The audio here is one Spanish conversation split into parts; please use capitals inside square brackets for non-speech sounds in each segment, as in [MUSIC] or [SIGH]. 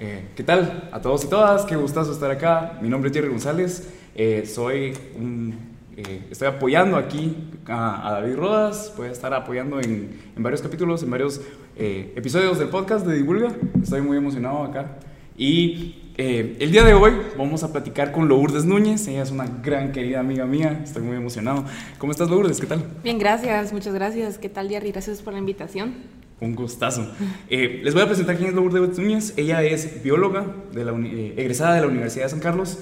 Eh, ¿Qué tal a todos y todas? Qué gustazo estar acá. Mi nombre es Jerry González. Eh, soy un, eh, estoy apoyando aquí a, David Rodas. Voy a estar apoyando en, en varios capítulos, en varios episodios del podcast de Divulga. Estoy muy emocionado acá. Y el día de hoy vamos a platicar con Lourdes Núñez. Ella es una gran querida amiga mía. Estoy muy emocionado. ¿Cómo estás, Lourdes? ¿Qué tal? Bien, gracias. Muchas gracias. ¿Qué tal, Jerry? Gracias por la invitación. Un gustazo. Eh, les voy a presentar quién es Lourdes Núñez. Ella es bióloga eh, egresada de la Universidad de San Carlos.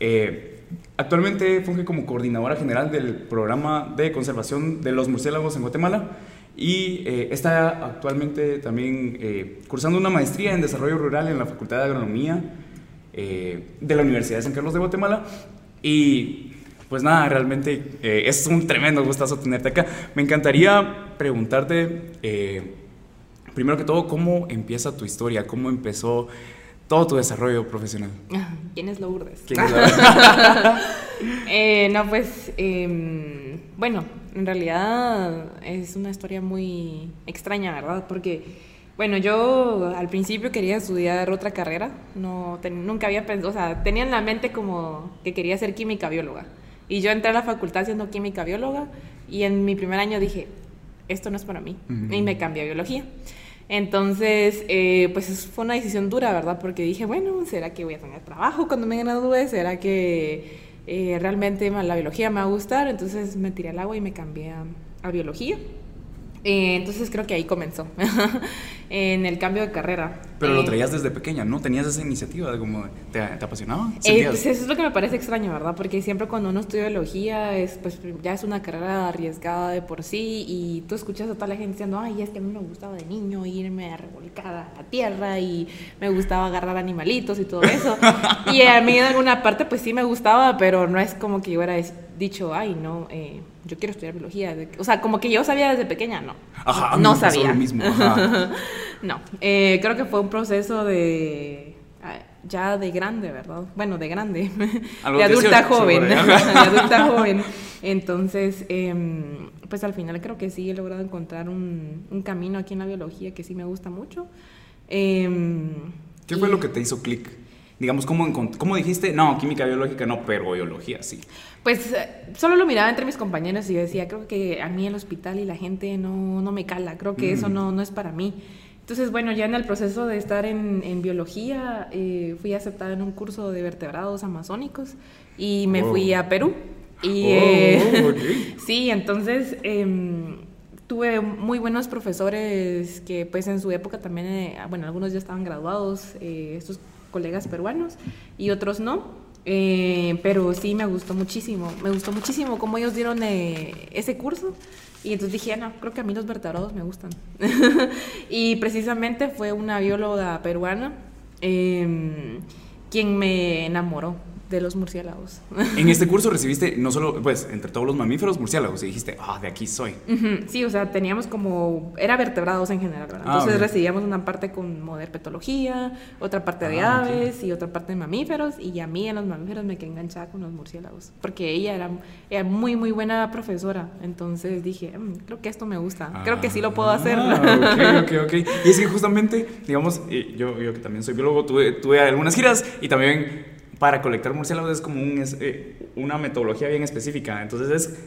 Eh, actualmente funge como coordinadora general del programa de conservación de los murciélagos en Guatemala y está actualmente también cursando una maestría en desarrollo rural en la Facultad de Agronomía de la Universidad de San Carlos de Guatemala. Y pues nada, realmente es un tremendo gustazo tenerte acá. Me encantaría preguntarte primero que todo, ¿cómo empieza tu historia? ¿Cómo empezó todo tu desarrollo profesional? ¿Quién es Lourdes? ¿Quién es [LAUGHS] eh, no, pues, em, bueno, en realidad es una historia muy extraña, ¿verdad? Porque, bueno, yo al principio quería estudiar otra carrera, no, nunca había pensado, o sea, tenía en la mente como que quería ser química bióloga. Y yo entré a la facultad siendo química bióloga y en mi primer año dije, esto no es para mí. Y me cambié a biología. Entonces, eh, pues fue una decisión dura, ¿verdad? Porque dije, bueno, ¿será que voy a tener trabajo cuando me gradúe? ¿Será que eh, realmente la biología me va a gustar? Entonces me tiré al agua y me cambié a biología. Eh, entonces creo que ahí comenzó, [LAUGHS] en el cambio de carrera. Pero lo eh, traías desde pequeña, ¿no? ¿Tenías esa iniciativa de como te, apasionaba? Eh, pues eso es lo que me parece extraño, ¿verdad? Porque siempre cuando uno estudia biología, es, pues ya es una carrera arriesgada de por sí y tú escuchas a toda la gente diciendo, ay, es que a mí me gustaba de niño irme a revolcar a la tierra y me gustaba agarrar animalitos y todo eso. [LAUGHS] y a mí en alguna parte pues sí me gustaba, pero no es como que yo hubiera dicho, ay, no, eh, yo quiero estudiar biología. O sea, como que yo sabía desde pequeña, no. Ajá, no sabía. Lo mismo. [LAUGHS] no, eh, creo que fue un proceso de ah, ya de grande, ¿verdad? Bueno, de grande, de adulta joven, de [LAUGHS] adulta joven. Entonces, em, pues al final creo que sí he logrado encontrar un, un, camino aquí en la biología que sí me gusta mucho. Em, ¿Qué fue lo que te hizo clic? Digamos, ¿cómo, ¿cómo dijiste? No, química biológica no, pero biología sí. Pues eh, solo lo miraba entre mis compañeros y yo decía, creo que a mí el hospital y la gente no, no me cala, creo que eso mm. no, no es para mí. Entonces, bueno, ya en el proceso de estar en, en biología, eh, fui aceptada en un curso de vertebrados amazónicos y me fui a Perú. Y, oh, eh, [LAUGHS] sí, entonces em, tuve muy buenos profesores que pues en su época también, bueno, algunos ya estaban graduados, estos colegas peruanos y otros no. Eh, pero sí me gustó muchísimo, me gustó muchísimo cómo ellos dieron eh, ese curso. Y entonces dije, ah, no, creo que a mí los vertebrados me gustan. [LAUGHS] y precisamente fue una bióloga peruana em, quien me enamoró de los murciélagos. [LAUGHS] En este curso recibiste no solo, pues, entre todos los mamíferos, murciélagos, y dijiste, ah, de aquí soy. Sí, o sea, teníamos como, era vertebrados en general, ¿verdad? Ah, Entonces recibíamos una parte como de herpetología, otra parte de ah, aves y otra parte de mamíferos, y a mí en los mamíferos me quedé enganchada con los murciélagos, porque ella era, era muy, muy buena profesora, entonces dije, mm, creo que esto me gusta, creo que sí lo puedo hacer. Ah, ok, ok, ok. Y es que justamente, digamos, eh, yo, yo que también soy biólogo, tuve, tuve algunas giras y también para colectar murciélagos es como un, eh, una metodología bien específica. Entonces es,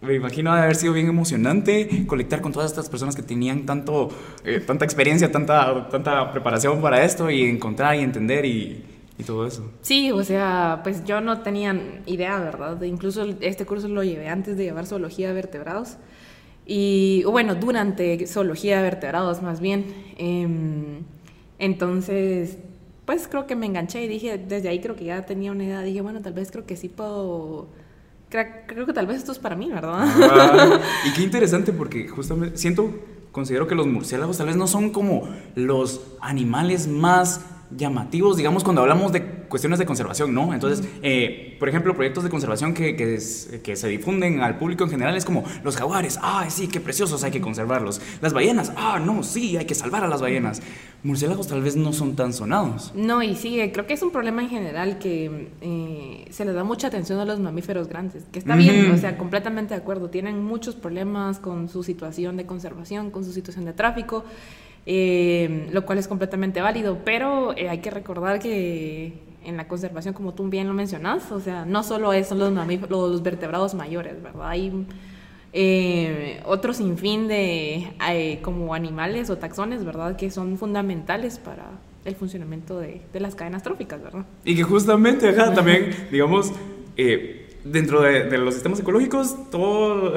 me imagino de haber sido bien emocionante colectar con todas estas personas que tenían tanto, eh, tanta experiencia, tanta, tanta preparación para esto y encontrar y entender y, y, todo eso. Sí, o sea, pues yo no tenía idea, ¿verdad? Incluso este curso lo llevé antes de llevar zoología de vertebrados. Y bueno, durante zoología de vertebrados más bien. Em, entonces pues creo que me enganché y dije, desde ahí creo que ya tenía una idea, dije, bueno, tal vez creo que sí puedo, creo, que tal vez esto es para mí, ¿verdad? Ah, y qué interesante porque justamente siento, considero que los murciélagos tal vez no son como los animales más llamativos, digamos, cuando hablamos de cuestiones de conservación, ¿no? Entonces, eh, por ejemplo, proyectos de conservación que, que, que, se difunden al público en general es como los jaguares, ah, sí, qué preciosos, hay que conservarlos. Las ballenas, ah, no, sí, hay que salvar a las ballenas. Murciélagos tal vez no son tan sonados. No, y sí, creo que es un problema en general que eh, se le da mucha atención a los mamíferos grandes, que está bien, o sea, completamente de acuerdo, tienen muchos problemas con su situación de conservación, con su situación de tráfico. Eh, lo cual es completamente válido, pero eh, hay que recordar que en la conservación, como tú bien lo mencionas, o sea, no solo son los, los vertebrados mayores, ¿verdad? Hay eh, otro sinfín de eh, como animales o taxones, ¿verdad? Que son fundamentales para el funcionamiento de, de las cadenas tróficas, ¿verdad? Y que justamente, acá también, digamos, eh, dentro de, los sistemas ecológicos, todo,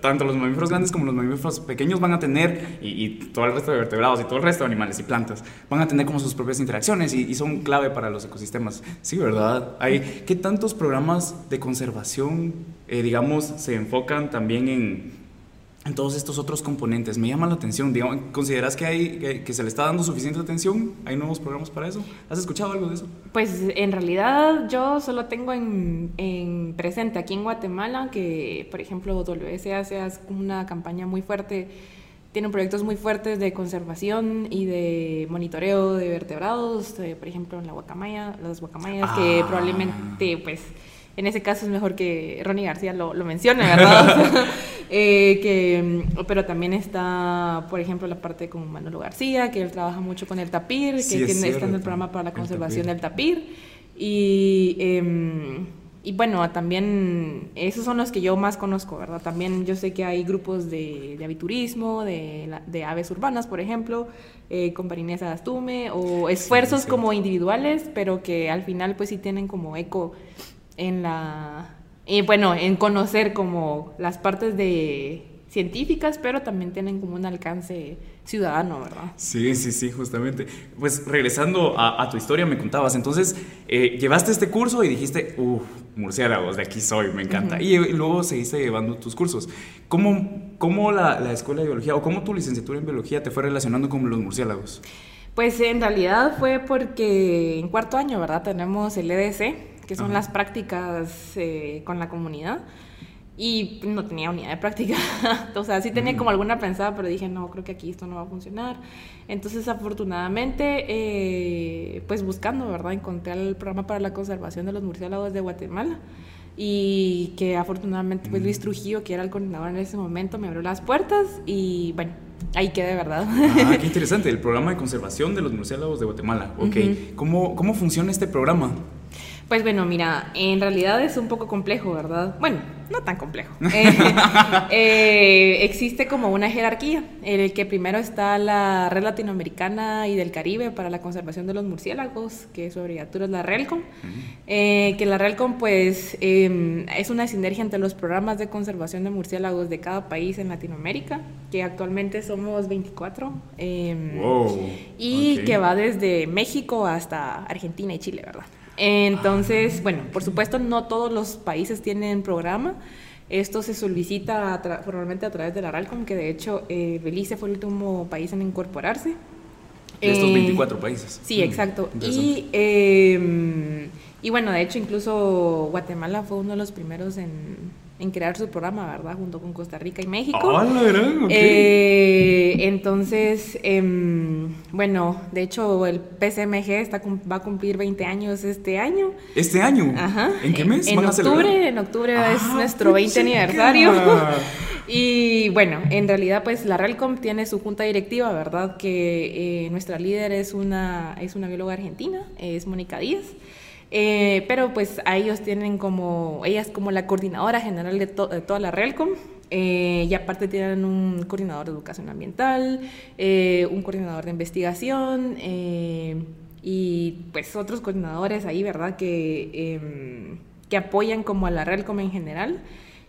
tanto los mamíferos grandes como los mamíferos pequeños van a tener, y, todo el resto de vertebrados y todo el resto de animales y plantas, van a tener como sus propias interacciones y, son clave para los ecosistemas. Sí, ¿verdad? Hay, ¿Qué tantos programas de conservación, eh, digamos, se enfocan también en en todos estos otros componentes. Me llama la atención. Digamos, ¿Consideras que, hay, que, se le está dando suficiente atención? ¿Hay nuevos programas para eso? ¿Has escuchado algo de eso? Pues en realidad yo solo tengo en, en presente aquí en Guatemala que, por ejemplo, WSA hace una campaña muy fuerte, tienen proyectos muy fuertes de conservación y de monitoreo de vertebrados, eh, por ejemplo, en la guacamaya, las guacamayas, que ah. probablemente, pues, en ese caso es mejor que Ronnie García lo, lo mencione, ¿verdad? [LAUGHS] [LAUGHS] Eh, que, pero también está, por ejemplo, la parte con Manolo García, que él trabaja mucho con el tapir, que está en el programa para la conservación del tapir. Y, em, y bueno, también esos son los que yo más conozco, ¿verdad? También yo sé que hay grupos de, de aviturismo, de, de, aves urbanas, por ejemplo, eh, con Parinesa Astume, o esfuerzos como individuales, pero que al final pues sí tienen como eco en la y bueno, en conocer como las partes de científicas, pero también tienen como un alcance ciudadano, ¿verdad? Sí, sí, sí, justamente. Pues regresando a, tu historia, me contabas, entonces eh, llevaste este curso y dijiste, uff, murciélagos, de aquí soy, me encanta. Y luego seguiste llevando tus cursos. ¿Cómo, cómo la, la, escuela de biología o cómo tu licenciatura en biología te fue relacionando con los murciélagos? Pues en realidad fue porque en cuarto año, ¿verdad? Tenemos el EDC, que son las prácticas eh, con la comunidad. Y no tenía unidad de práctica. [LAUGHS] o sea, sí tenía como alguna pensada, pero dije, no, creo que aquí esto no va a funcionar. Entonces, afortunadamente, eh, pues buscando, ¿verdad? Encontré el programa para la conservación de los murciélagos de Guatemala. Y que afortunadamente, pues Luis Trujillo, que era el coordinador en ese momento, me abrió las puertas y bueno, ahí quedé, ¿verdad? Ah, qué [LAUGHS] interesante. El programa de conservación de los murciélagos de Guatemala. Ok. ¿Cómo, ¿Cómo funciona este programa? Pues bueno, mira, en realidad es un poco complejo, ¿verdad? Bueno, no tan complejo. [LAUGHS] Eh, eh, existe como una jerarquía, en el que primero está la Red Latinoamericana y del Caribe para la conservación de los murciélagos, que su abreviatura es la RELCOM, eh, que la RELCOM pues em, es una sinergia entre los programas de conservación de murciélagos de cada país en Latinoamérica, que actualmente somos 24, em, y que va desde México hasta Argentina y Chile, ¿verdad? Entonces, bueno, por supuesto no todos los países tienen programa. Esto se solicita formalmente a través de la RALCOM, que de hecho eh, Belice fue el último país en incorporarse. De estos 24 eh, países. Sí, mm, exacto. Y, em, y bueno, de hecho incluso Guatemala fue uno de los primeros en, en crear su programa, ¿verdad? Junto con Costa Rica y México. ¡Ah, la verdad! Eh, entonces, em, bueno, de hecho el PCMG está, va a cumplir 20 años este año. ¿Este año? Ajá. ¿En qué mes? En octubre, en octubre es ah, nuestro 20 aniversario. [LAUGHS] y bueno, en realidad pues la RELCOM tiene su junta directiva, ¿verdad? Que eh, nuestra líder es una, es una bióloga argentina, es Mónica Díaz. Eh, pero pues a ellos tienen como, ella es como la coordinadora general de, toda la RELCOM. Eh, y aparte tienen un coordinador de educación ambiental, eh, un coordinador de investigación y pues otros coordinadores ahí, ¿verdad? Que, em, que apoyan como a la RELCOM en general.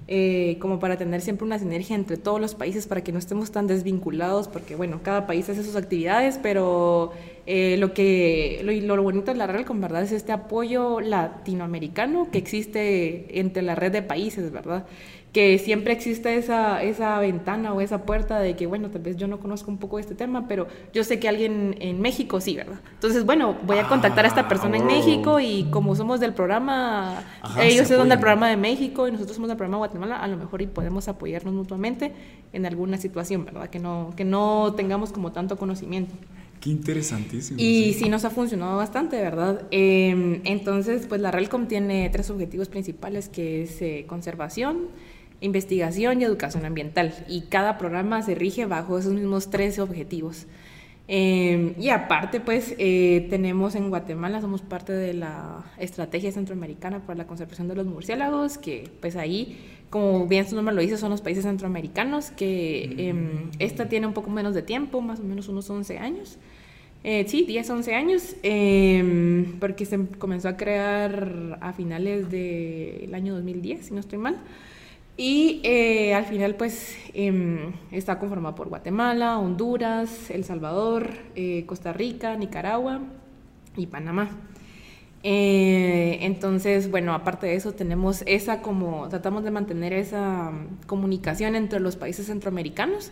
Eh, como para tener siempre una sinergia entre todos los países para que no estemos tan desvinculados, porque bueno, cada país hace sus actividades, pero eh, lo que lo, lo, bonito de la red con verdad es este apoyo latinoamericano que existe entre la red de países, ¿verdad? Que siempre existe esa, esa ventana o esa puerta de que, bueno, tal vez yo no conozco un poco de este tema, pero yo sé que alguien en México sí, ¿verdad? Entonces, bueno, voy a contactar a esta persona en México y como somos del programa, ellos son del programa de México y nosotros somos del programa de Guatemala, a lo mejor y podemos apoyarnos mutuamente en alguna situación, ¿verdad? Que no, que no tengamos como tanto conocimiento. Qué interesantísimo. Y sí. nos ha funcionado bastante, ¿verdad? Em, entonces, pues la RELCOM tiene tres objetivos principales, que es eh, conservación, investigación y educación ambiental. Y cada programa se rige bajo esos mismos tres objetivos. Em, y aparte, pues eh, tenemos en Guatemala, somos parte de la Estrategia Centroamericana para la Conservación de los Murciélagos, que pues ahí, como bien su nombre lo dice, son los países centroamericanos, que em, esta tiene un poco menos de tiempo, más o menos unos 11 años. Eh, sí, 10, 11 años, em, porque se comenzó a crear a finales del año 2010, si no estoy mal. Y eh, al final, pues, em, está conformado por Guatemala, Honduras, El Salvador, eh, Costa Rica, Nicaragua y Panamá. Eh, entonces, bueno, aparte de eso, tenemos esa como, tratamos de mantener esa mm, comunicación entre los países centroamericanos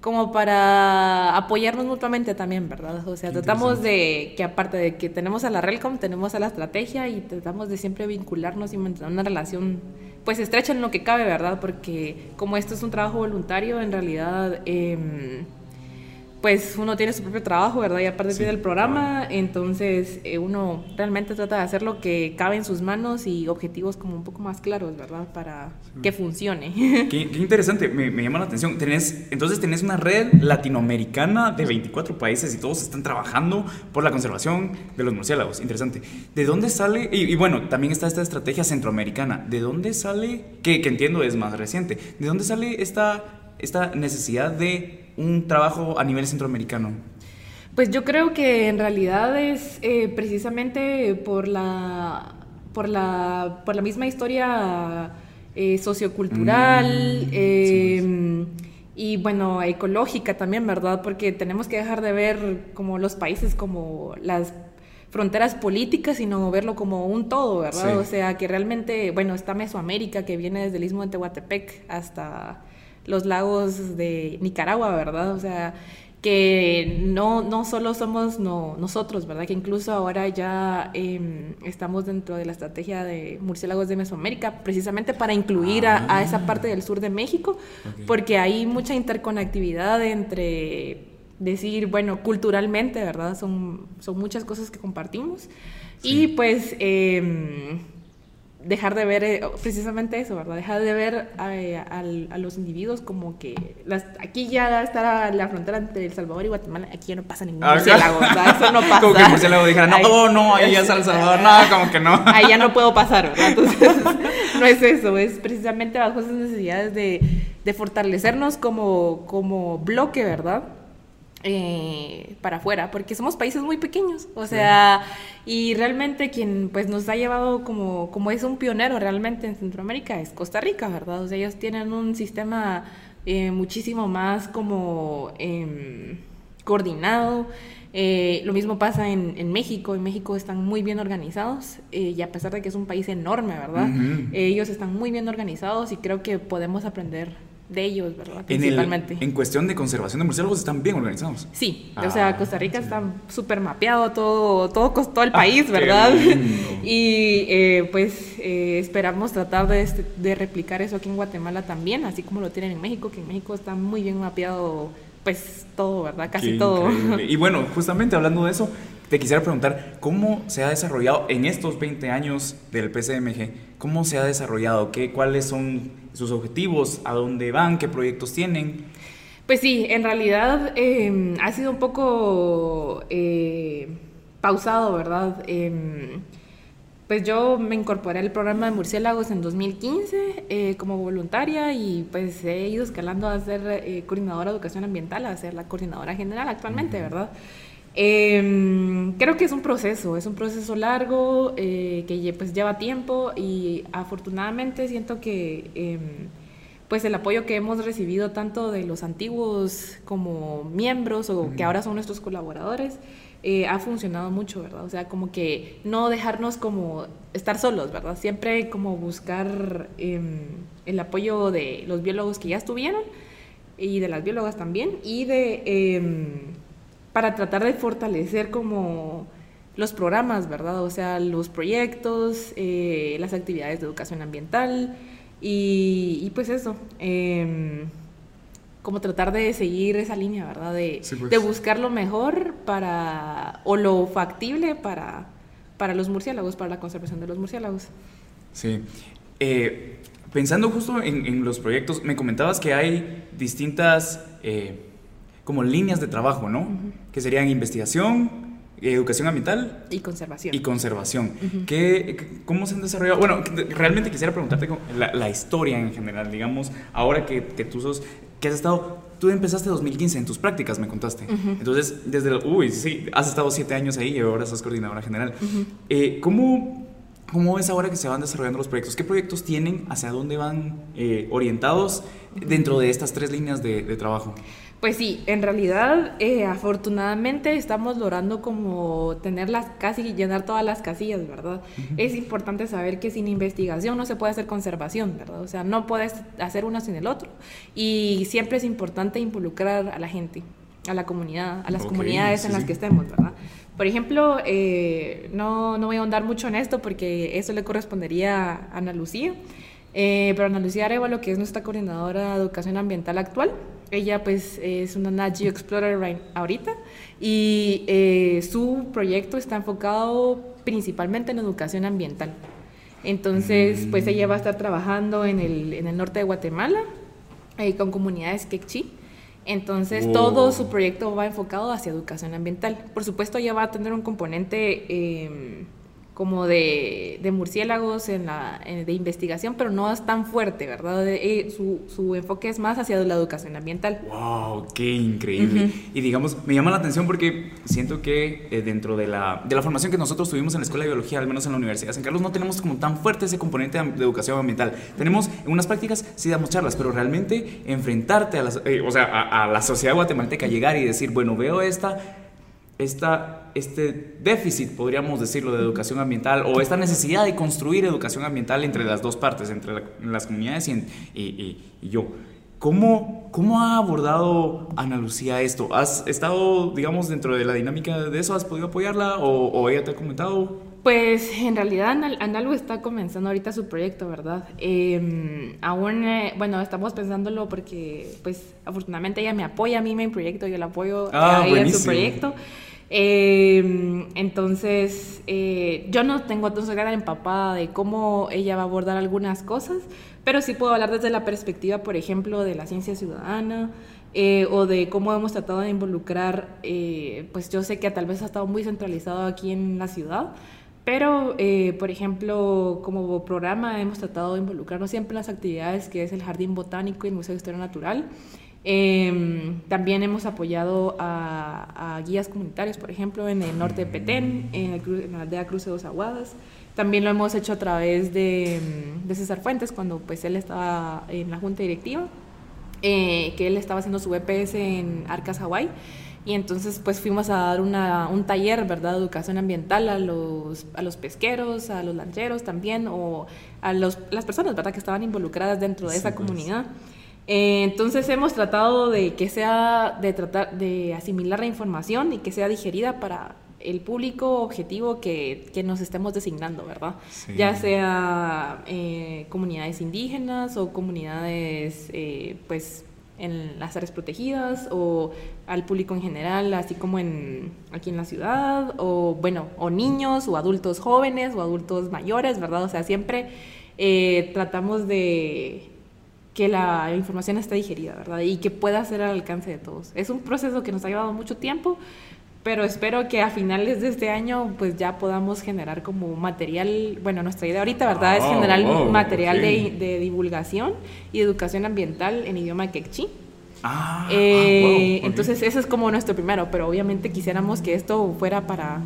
como para apoyarnos mutuamente también, ¿verdad? O sea, tratamos de que aparte de que tenemos a la Relcom, tenemos a la estrategia y tratamos de siempre vincularnos y mantener una relación pues estrecha en lo que cabe, ¿verdad? Porque como esto es un trabajo voluntario, en realidad... Eh, pues uno tiene su propio trabajo, ¿verdad? Y aparte sí, del programa, entonces eh, uno realmente trata de hacer lo que cabe en sus manos y objetivos como un poco más claros, ¿verdad? Para que funcione. Qué, qué [LAUGHS] interesante, me, me, llama la atención. Tenés, entonces tenés una red latinoamericana de 24 países y todos están trabajando por la conservación de los murciélagos. Interesante. ¿De dónde sale? Y, y bueno, también está esta estrategia centroamericana. ¿De dónde sale? Que, que entiendo es más reciente. ¿De dónde sale esta, esta necesidad de un trabajo a nivel centroamericano? Pues yo creo que en realidad es eh, precisamente por la, por, la, por la misma historia eh, sociocultural mm, eh, y bueno, ecológica también, ¿verdad? Porque tenemos que dejar de ver como los países como las fronteras políticas, sino verlo como un todo, ¿verdad? Sí. O sea, que realmente, bueno, está Mesoamérica, que viene desde el istmo de Tehuantepec hasta los lagos de Nicaragua, ¿verdad? O sea, que no, no solo somos no, nosotros, ¿verdad? Que incluso ahora ya eh, estamos dentro de la estrategia de murciélagos de Mesoamérica, precisamente para incluir ah. a, a, esa parte del sur de México, okay. porque hay mucha interconectividad entre decir, bueno, culturalmente, ¿verdad? Son, son muchas cosas que compartimos. Sí. Y pues... Eh, dejar de ver eh, precisamente eso, ¿verdad? Dejar de ver a, eh, a, a los individuos como que las, aquí ya está la frontera entre El Salvador y Guatemala, aquí ya no pasa ningún ah, murciélago, ¿verdad? Eso no [LAUGHS] pasa. Como que el murciélago dijera, no, oh, no, ahí ya es El Salvador, [LAUGHS] no, como que no. Ahí ya no puedo pasar, ¿verdad? Entonces, [LAUGHS] no es eso, es precisamente bajo esas necesidades de, de fortalecernos como, como bloque, ¿verdad? Eh, para afuera, porque somos países muy pequeños, o sea, sí. y realmente quien pues nos ha llevado como, como es un pionero realmente en Centroamérica es Costa Rica, ¿verdad? O sea, ellos tienen un sistema eh, muchísimo más como eh, coordinado. Eh, lo mismo pasa en, en, México. En México están muy bien organizados eh, y a pesar de que es un país enorme, ¿verdad? Uh -huh. ellos están muy bien organizados y creo que podemos aprender de ellos, ¿verdad? Principalmente. En, el, en, cuestión de conservación de murciélagos están bien organizados. Sí, ah, o sea, Costa Rica sí. está súper mapeado todo, todo, todo el país, ah, ¿verdad? [LAUGHS] y eh, pues eh, esperamos tratar de, de, replicar eso aquí en Guatemala también, así como lo tienen en México, que en México está muy bien mapeado pues todo, ¿verdad? Casi Qué todo. Increíble. Y bueno, [LAUGHS] justamente hablando de eso, te quisiera preguntar, ¿cómo se ha desarrollado en estos 20 años del PCMG? ¿Cómo se ha desarrollado? ¿Qué, ¿Cuáles son sus objetivos? ¿A dónde van? ¿Qué proyectos tienen? Pues sí, en realidad eh, ha sido un poco eh, pausado, ¿verdad? Eh, pues yo me incorporé al programa de murciélagos en 2015 eh, como voluntaria y pues he ido escalando a ser eh, coordinadora de educación ambiental, a ser la coordinadora general actualmente, ¿verdad? Eh, creo que es un proceso, es un proceso largo eh, que pues lleva tiempo y afortunadamente siento que eh, pues el apoyo que hemos recibido tanto de los antiguos como miembros o que ahora son nuestros colaboradores eh, ha funcionado mucho, ¿verdad? O sea, como que no dejarnos como estar solos, ¿verdad? Siempre como buscar el apoyo de los biólogos que ya estuvieron y de las biólogas también y de para tratar de fortalecer como los programas, ¿verdad? O sea, los proyectos, eh, las actividades de educación ambiental y, y pues eso. Eh, como tratar de seguir esa línea, ¿verdad? De, sí, pues. de, buscar lo mejor para, o lo factible para, para los murciélagos, para la conservación de los murciélagos. Sí. Eh, pensando justo en, en, los proyectos, me comentabas que hay distintas... Eh, como líneas de trabajo, ¿no? Uh -huh. Que serían investigación, educación ambiental y conservación. Y conservación. ¿Qué, ¿Cómo se han desarrollado? Bueno, realmente quisiera preguntarte la, la historia en general, digamos, ahora que, que, tú sos, que has estado, tú empezaste en 2015 en tus prácticas, me contaste. Entonces, desde, el, uy, sí, has estado siete años ahí y ahora sos coordinadora general. Eh, ¿Cómo... ¿Cómo es ahora que se van desarrollando los proyectos? ¿Qué proyectos tienen? ¿Hacia dónde van eh, orientados dentro de estas tres líneas de, de trabajo? Pues sí, en realidad, eh, afortunadamente estamos logrando como tenerlas casi llenar todas las casillas, ¿verdad? Es importante saber que sin investigación no se puede hacer conservación, ¿verdad? O sea, no puedes hacer uno sin el otro. Y siempre es importante involucrar a la gente, a la comunidad, a las comunidades en las que estemos, ¿verdad? Por ejemplo, eh, no, no voy a ahondar mucho en esto porque eso le correspondería a Ana Lucía. Eh, pero Ana Lucía Arevalo, que es nuestra coordinadora de educación ambiental actual, ella pues es una Nat Explorer ahorita y eh, su proyecto está enfocado principalmente en educación ambiental. Entonces, pues ella va a estar trabajando en el, en el norte de Guatemala eh, con comunidades quechí. Entonces, todo su proyecto va enfocado hacia educación ambiental. Por supuesto, ella va a tener un componente... Como de, de murciélagos en la, de investigación, pero no es tan fuerte, ¿verdad? Eh, su, su, enfoque es más hacia la educación ambiental. ¡Wow! ¡Qué increíble! Y digamos, me llama la atención porque siento que eh, dentro de la, de la formación que nosotros tuvimos en la Escuela de Biología, al menos en la Universidad de San Carlos, no tenemos como tan fuerte ese componente de educación ambiental. Tenemos en unas prácticas, sí damos charlas, pero realmente enfrentarte a, las, eh, o sea, a, a la sociedad guatemalteca, llegar y decir, bueno, veo esta esta, este déficit, podríamos decirlo, de educación ambiental o esta necesidad de construir educación ambiental entre las dos partes, entre las comunidades y, y, yo. ¿Cómo, ¿Cómo ha abordado Ana Lucía esto? ¿Has estado, digamos, dentro de la dinámica de eso? ¿Has podido apoyarla o, ella te ha comentado? Pues en realidad Analu está comenzando ahorita su proyecto, ¿verdad? Em, aún, eh, bueno, estamos pensándolo porque, pues, afortunadamente ella me apoya a mí en mi proyecto, yo la apoyo ah, a ella en su proyecto. Em, entonces, eh, yo no tengo entonces gran empapada de cómo ella va a abordar algunas cosas, pero sí puedo hablar desde la perspectiva, por ejemplo, de la ciencia ciudadana. Eh, o de cómo hemos tratado de involucrar, eh, pues yo sé que tal vez ha estado muy centralizado aquí en la ciudad, pero, por ejemplo, como programa hemos tratado de involucrarnos siempre en las actividades que es el Jardín Botánico y el Museo de Historia Natural. Em, también hemos apoyado a, guías comunitarios, por ejemplo, en el norte de Petén, en, la aldea Cruce de Dos Aguadas. También lo hemos hecho a través de, César Fuentes, cuando pues él estaba en la junta directiva, eh, que él estaba haciendo su BPS e en Arcas, Hawái. Y entonces pues fuimos a dar una, un taller, ¿verdad?, de educación ambiental a los, a los pesqueros, a los lancheros también, o a los, las personas, ¿verdad?, que estaban involucradas dentro de esa pues. comunidad. Eh, entonces hemos tratado de que sea, de tratar de asimilar la información y que sea digerida para el público objetivo que, que nos estemos designando, ¿verdad? Ya sea eh, comunidades indígenas o comunidades, eh, pues, en las áreas protegidas o al público en general, así como en, aquí en la ciudad, o bueno, o niños o adultos jóvenes o adultos mayores, ¿verdad? O sea, siempre tratamos de que la información esté digerida, ¿verdad? Y que pueda ser al alcance de todos. Es un proceso que nos ha llevado mucho tiempo, pero espero que a finales de este año pues ya podamos generar como material, bueno, nuestra idea ahorita, ¿verdad? es ah, generar material de, divulgación y educación ambiental en idioma quechí. Ah, eh, ah, entonces ese es como nuestro primero, pero obviamente quisiéramos que esto fuera para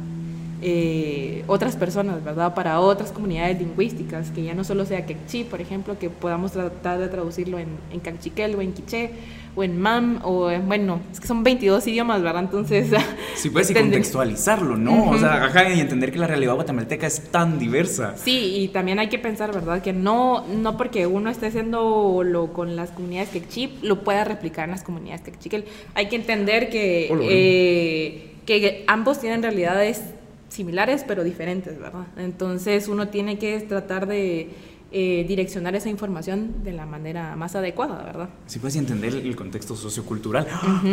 eh, otras personas, ¿verdad? Para otras comunidades lingüísticas, que ya no solo sea quechí, por ejemplo, que podamos tratar de traducirlo en, en cachiquel o en quiché o en mam o en, bueno, es que son 22 idiomas, ¿verdad? Entonces... [LAUGHS] Sí, puedes y contextualizarlo, ¿no? O sea, ajá, y entender que la realidad guatemalteca es tan diversa. Sí, y también hay que pensar, ¿verdad? Que no, no porque uno esté haciendo lo con las comunidades quechí, lo pueda replicar en las comunidades quechí. Hay que entender que, eh, que ambos tienen realidades similares pero diferentes, ¿verdad? Entonces uno tiene que tratar de eh, direccionar esa información de la manera más adecuada, ¿verdad? Sí, puedes entender el contexto sociocultural.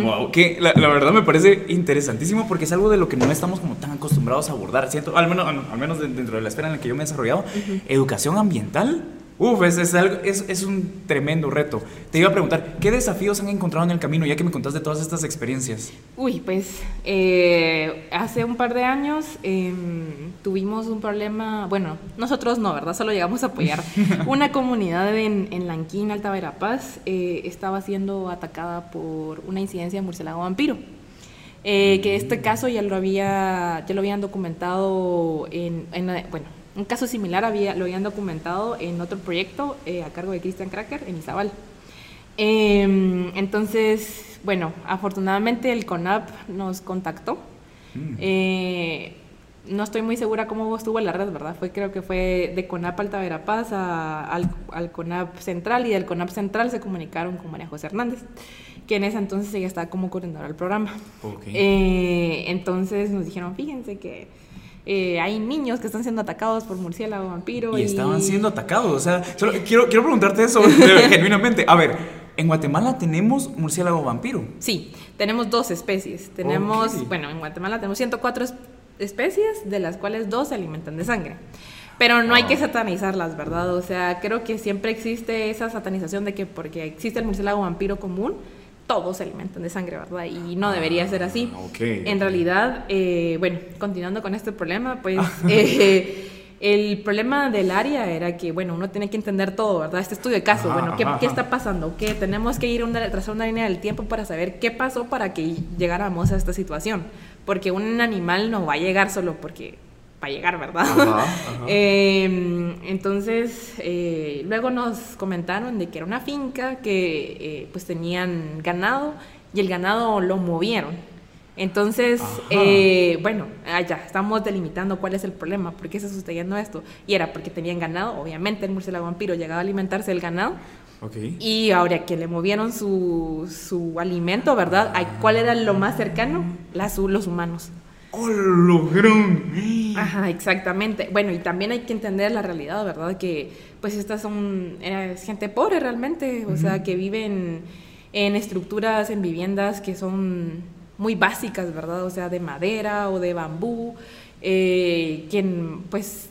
Wow, que la, verdad me parece interesantísimo porque es algo de lo que no estamos como tan acostumbrados a abordar, ¿cierto? Al menos, al menos dentro de la esfera en la que yo me he desarrollado. Educación ambiental Uf, es, es, algo, es, es, un tremendo reto. Te iba a preguntar, ¿qué desafíos han encontrado en el camino, ya que me contaste todas estas experiencias? Uy, pues eh, hace un par de años eh, tuvimos un problema, bueno, nosotros no, ¿verdad? Solo llegamos a apoyar. [LAUGHS] Una comunidad en, en Lanquín, Alta Verapaz, eh, estaba siendo atacada por una incidencia de murciélago vampiro. Eh, que este caso ya lo, había, ya lo habían documentado en, en bueno, un caso similar había, lo habían documentado en otro proyecto eh, a cargo de Christian Cracker en Izabal. Eh, entonces, bueno, afortunadamente el CONAP nos contactó. Mm. Eh, no estoy muy segura cómo estuvo la red, ¿verdad? Fue, creo que fue de CONAP Alta Verapaz a, al, al, CONAP Central y del CONAP Central se comunicaron con María José Hernández, que en ese entonces ella estaba como coordinadora del programa. Okay. Eh, entonces nos dijeron, fíjense que eh, hay niños que están siendo atacados por murciélago vampiro. Y, y... estaban siendo atacados. O sea, solo quiero, quiero preguntarte eso [LAUGHS] genuinamente. A ver, ¿en Guatemala tenemos murciélago vampiro? Sí, tenemos dos especies. Tenemos, okay. bueno, en Guatemala tenemos 104 especies, de las cuales dos se alimentan de sangre. Pero no hay que satanizarlas, ¿verdad? O sea, creo que siempre existe esa satanización de que porque existe el murciélago vampiro común, todos se alimentan de sangre, ¿verdad? Y no debería ser así. Okay. En realidad, eh, bueno, continuando con este problema, pues [LAUGHS] eh, el problema del área era que, bueno, uno tiene que entender todo, ¿verdad? Este estudio de caso, Ajá, bueno, ¿qué, ajá, ¿qué, ajá. está pasando? ¿Qué? Tenemos que ir una, tras una línea del tiempo para saber qué pasó para que llegáramos a esta situación. Porque un animal no va a llegar solo porque va a llegar, ¿verdad? Ajá, [LAUGHS] eh, entonces, eh, luego nos comentaron de que era una finca que eh, pues tenían ganado y el ganado lo movieron. Entonces, eh, bueno, ya estamos delimitando cuál es el problema, por qué está sucediendo esto. Y era porque tenían ganado, obviamente el murciélago vampiro llegaba a alimentarse del ganado. Okay. Y ahora que le movieron su, su alimento, ¿verdad? ¿Cuál era lo más cercano? Las, los humanos. ¡Oh! Ajá, exactamente. Bueno, y también hay que entender la realidad, ¿verdad? Que pues estas son es gente pobre realmente, o uh -huh. sea, que viven en estructuras, en viviendas que son muy básicas, ¿verdad? O sea, de madera o de bambú, eh, quien pues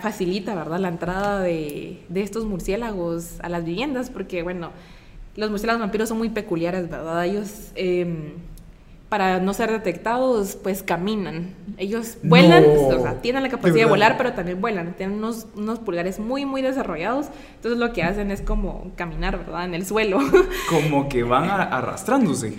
facilita, ¿verdad? La entrada de, de, estos murciélagos a las viviendas, porque bueno, los murciélagos vampiros son muy peculiares, ¿verdad? Ellos... Eh, para no ser detectados, pues caminan. Ellos vuelan, no. o sea, tienen la capacidad de volar, pero también vuelan. Tienen unos, unos, pulgares muy, muy desarrollados. Entonces lo que hacen es como caminar, ¿verdad? En el suelo. Como que van [LAUGHS] arrastrándose.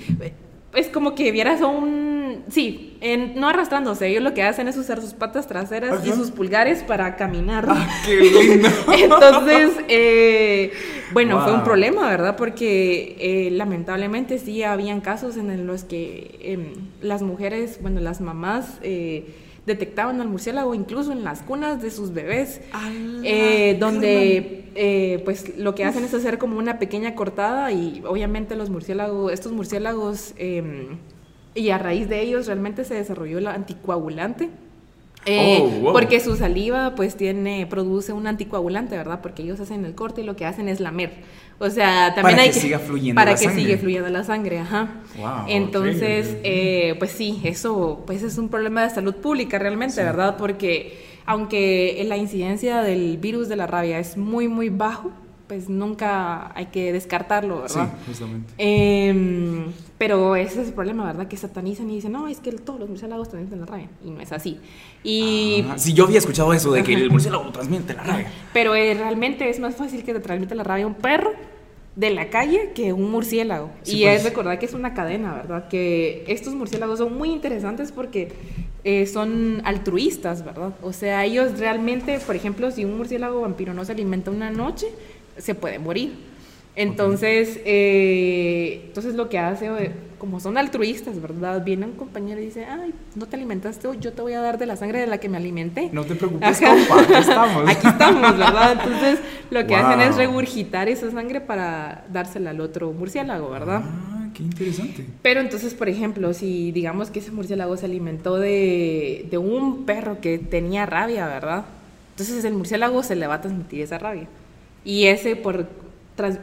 Es como que vieras a un... Sí, en, no arrastrándose. Ellos lo que hacen es usar sus patas traseras Ajá. y sus pulgares para caminar. ¡Ah, qué [LAUGHS] lindo! Entonces, eh, bueno, wow. fue un problema, ¿verdad? Porque eh, lamentablemente sí habían casos en los que eh, las mujeres, bueno, las mamás eh, detectaban al murciélago incluso en las cunas de sus bebés, eh, donde eh, pues lo que hacen es hacer como una pequeña cortada y obviamente los murciélagos, estos murciélagos, eh, y a raíz de ellos realmente se desarrolló el anticoagulante. Eh, oh, wow. Porque su saliva pues tiene, produce un anticoagulante, ¿verdad? Porque ellos hacen el corte y lo que hacen es lamer. O sea, también para hay que, siga fluyendo para la que sangre. siga fluyendo la sangre, ajá. Wow, Entonces, okay. eh, pues sí, eso pues es un problema de salud pública realmente, sí. ¿verdad? Porque aunque la incidencia del virus de la rabia es muy, muy bajo, pues nunca hay que descartarlo, ¿verdad? Sí, justamente. Eh, pero ese es el problema, ¿verdad? Que satanizan y dicen, no, es que todos los murciélagos transmiten la rabia. Y no es así. Y... Ah, sí, yo había escuchado eso de que el murciélago transmite la rabia. [LAUGHS] Pero eh, realmente es más fácil que te transmita la rabia un perro de la calle que un murciélago. Sí, y pues. es recordar que es una cadena, ¿verdad? Que estos murciélagos son muy interesantes porque eh, son altruistas, ¿verdad? O sea, ellos realmente, por ejemplo, si un murciélago vampiro no se alimenta una noche, se puede morir. Entonces, okay. eh, entonces lo que hace, como son altruistas, ¿verdad? Viene un compañero y dice, ay, no te alimentaste hoy, yo te voy a dar de la sangre de la que me alimenté. No te preocupes, compa, aquí estamos. [LAUGHS] aquí estamos, ¿verdad? Entonces, lo que wow. hacen es regurgitar esa sangre para dársela al otro murciélago, ¿verdad? Ah, qué interesante. Pero entonces, por ejemplo, si digamos que ese murciélago se alimentó de, de un perro que tenía rabia, ¿verdad? Entonces el murciélago se le va a transmitir esa rabia. Y ese por,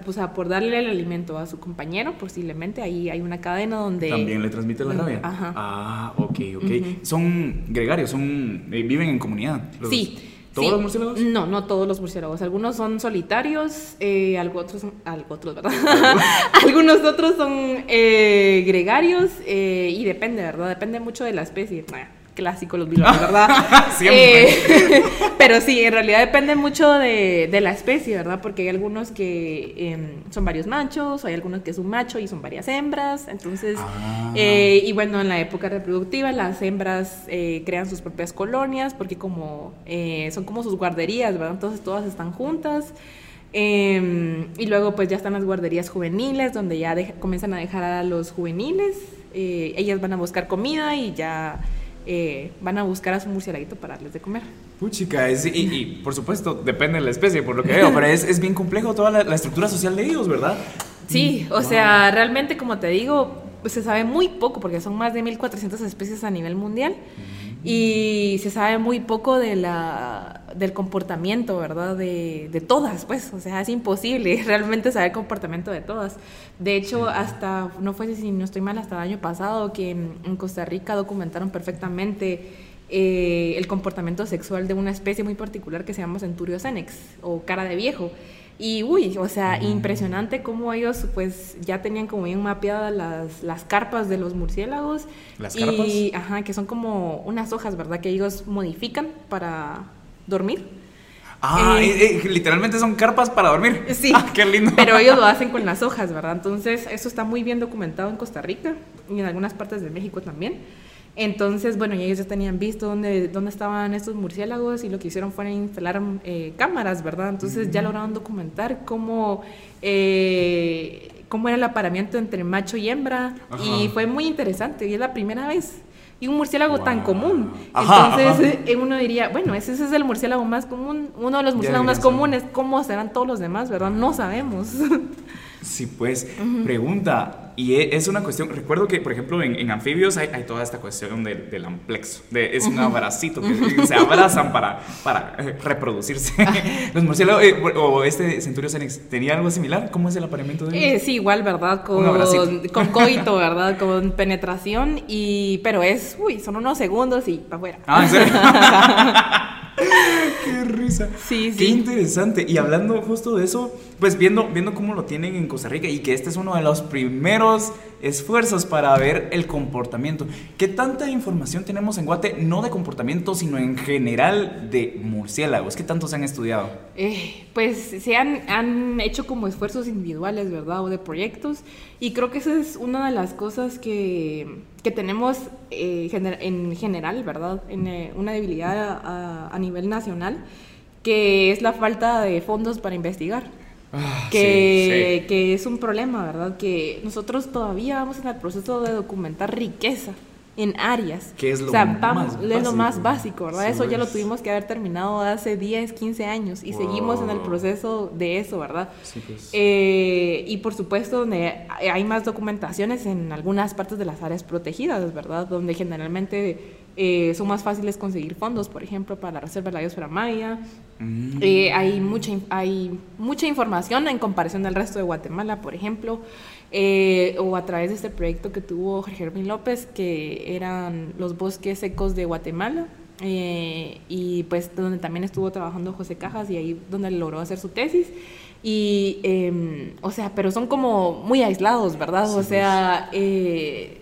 o sea, por darle el alimento a su compañero, posiblemente ahí hay una cadena donde... También le transmite la rabia. Ajá. Ah, ok, ok. Uh -huh. Son gregarios, son, eh, viven en comunidad. Los... Sí, ¿Todos los murciélagos? No, no todos los murciélagos. Algunos son solitarios, eh, algo otros son, algo otros, ¿verdad? [LAUGHS] Algunos otros son eh, gregarios eh, y depende, ¿verdad? Depende mucho de la especie. Clásico los bilones, [LAUGHS] ¿verdad? Siempre. Eh, [LAUGHS] pero sí, en realidad depende mucho de, de la especie, ¿verdad? Porque hay algunos que em, son varios machos, hay algunos que es un macho y son varias hembras. Entonces, Ah. eh, y bueno, en la época reproductiva las hembras eh, crean sus propias colonias porque como eh, son como sus guarderías, ¿verdad? Entonces todas están juntas. Eh, y luego pues ya están las guarderías juveniles donde ya comienzan a dejar a los juveniles. Eh, ellas van a buscar comida y ya eh, van a buscar a su murcielaguito para darles de comer. Puchica, es- y, y, por supuesto depende de la especie, por lo que veo, pero es, es bien complejo toda la, la estructura social de ellos, ¿verdad? Sí, o Wow. sea, realmente como te digo, pues, se sabe muy poco porque son más de 1400 especies a nivel mundial y se sabe muy poco de la, del comportamiento, ¿verdad? De, de todas, pues, o sea, es imposible [LAUGHS] realmente saber el comportamiento de todas. De hecho, hasta, no fue si no estoy mal, hasta el año pasado que en, en Costa Rica documentaron perfectamente eh, el comportamiento sexual de una especie muy particular que se llama Centurio senex o cara de viejo. Y uy, o sea, impresionante cómo ellos pues ya tenían como bien mapeadas las, las carpas de los murciélagos. ¿Las y, carpas? Ajá, que son como unas hojas, ¿verdad? Que ellos modifican para dormir. Ah, Eh, eh, eh, literalmente son carpas para dormir. [LAUGHS] Sí. Ah, qué lindo. Pero ellos lo [LAUGHS] hacen con las hojas, ¿verdad? Entonces, eso está muy bien documentado en Costa Rica y en algunas partes de México también. Entonces, bueno, y ellos ya tenían visto dónde, dónde estaban estos murciélagos y lo que hicieron fue instalar eh, cámaras, ¿verdad? Entonces ya lograron documentar cómo, eh, cómo era el aparamiento entre macho y hembra y Ajá. fue muy interesante y es la primera vez. Y un murciélago tan Wow. común. Ajá, Entonces, ajá. eh, uno diría, bueno, ese, ese es el murciélago más común, uno de los murciélagos más comunes. ¿Cómo serán todos los demás, verdad? No sabemos. [LAUGHS] Sí, pues, pregunta, y e- es una cuestión, recuerdo que, por ejemplo, en, en anfibios hay, hay toda esta cuestión del, del amplexo, de, es un abracito que se abrazan para, para eh, reproducirse. [LAUGHS] Los murciélagos, eh, o este Centurio ¿tenía algo similar? ¿Cómo es el apareamiento de Eh, ellos? sí, igual, ¿verdad? Un abracito. Con, con coito, [LAUGHS] ¿verdad? Con penetración, y pero es, uy, son unos segundos y para afuera. Ah, ¿en serio? [LAUGHS] Qué risa. Sí, Qué sí. interesante. Y hablando justo de eso, pues viendo, viendo cómo lo tienen en Costa Rica y que este es uno de los primeros esfuerzos para ver el comportamiento. ¿Qué tanta información tenemos en Guate, no de comportamiento, sino en general de murciélagos? ¿Qué tanto se han estudiado? Eh, pues se han, han hecho como esfuerzos individuales, ¿verdad? O de proyectos. Y creo que esa es una de las cosas que, que tenemos eh, en general, ¿verdad? En eh, una debilidad a nivel nacional, que es la falta de fondos para investigar. Ah, que, sí, sí. que es un problema, ¿verdad? Que nosotros todavía vamos en el proceso de documentar riqueza en áreas. Que es lo o sea, más vamos, es lo más básico. ¿verdad? Sí, eso ya lo tuvimos que haber terminado hace 10, 15 años y seguimos en el proceso de eso, ¿verdad? Sí, pues. Eh, y por supuesto, donde hay más documentaciones en algunas partes de las áreas protegidas, ¿verdad? Donde generalmente eh, son más fáciles conseguir fondos, por ejemplo, para la Reserva de la Biosfera Maya. Mm. Eh, hay, mucha, hay mucha información en comparación del resto de Guatemala, por ejemplo, eh, o a través de este proyecto que tuvo Jorge Hermín López, que eran los bosques secos de Guatemala, eh, y pues donde también estuvo trabajando José Cajas y ahí donde logró hacer su tesis. Y, eh, o sea, pero son como muy aislados, ¿verdad? Sí, o sea, eh,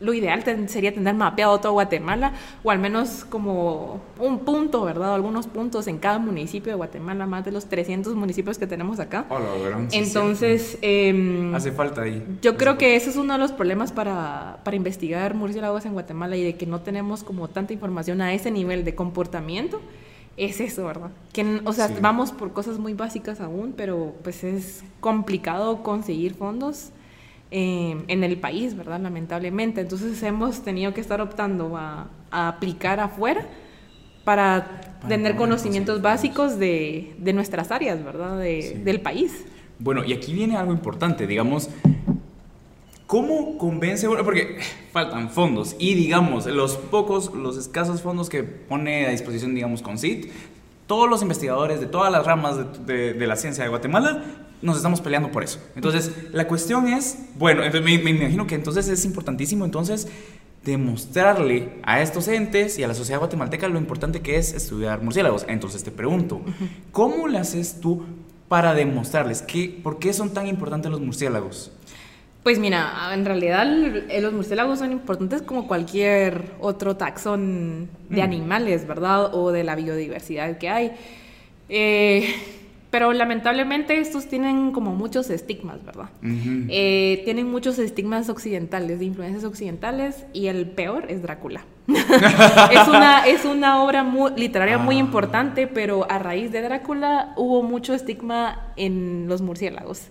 lo ideal ten- sería tener mapeado todo Guatemala, o al menos como un punto, ¿verdad? O algunos puntos en cada municipio de Guatemala, más de los 300 municipios que tenemos acá. Hola, Entonces, cierto. hace falta ahí. yo Hace creo falta. que ese es uno de los problemas para, para investigar murciélagos en Guatemala y de que no tenemos como tanta información a ese nivel de comportamiento. Es eso, ¿verdad? Que, o sea, Sí. vamos por cosas muy básicas aún, pero pues es complicado conseguir fondos eh, en el país, ¿verdad? Lamentablemente. Entonces hemos tenido que estar optando a, a aplicar afuera para, Para tener conocimientos básicos de, de nuestras áreas, ¿verdad? De- Sí. Del país. Bueno, y aquí viene algo importante, digamos, ¿cómo convence uno? Porque faltan fondos y digamos, los pocos, los escasos fondos que pone a disposición, digamos, con CIT, todos los investigadores de todas las ramas de, de- de la ciencia de Guatemala nos estamos peleando por eso. Entonces, la cuestión es, bueno, entonces me, me imagino que entonces es importantísimo, entonces, demostrarle a estos entes y a la sociedad guatemalteca lo importante que es estudiar murciélagos. Entonces te pregunto, ¿cómo le haces tú para demostrarles que, por qué son tan importantes los murciélagos? Pues mira, en realidad los murciélagos son importantes como cualquier otro taxón de mm. animales, ¿verdad? O de la biodiversidad que hay. Eh, pero lamentablemente estos tienen como muchos estigmas, ¿verdad? Eh, tienen muchos estigmas occidentales, de influencias occidentales, y el peor es Drácula. [LAUGHS] es, una, es una obra literaria muy ah. importante, pero a raíz de Drácula hubo mucho estigma en los murciélagos.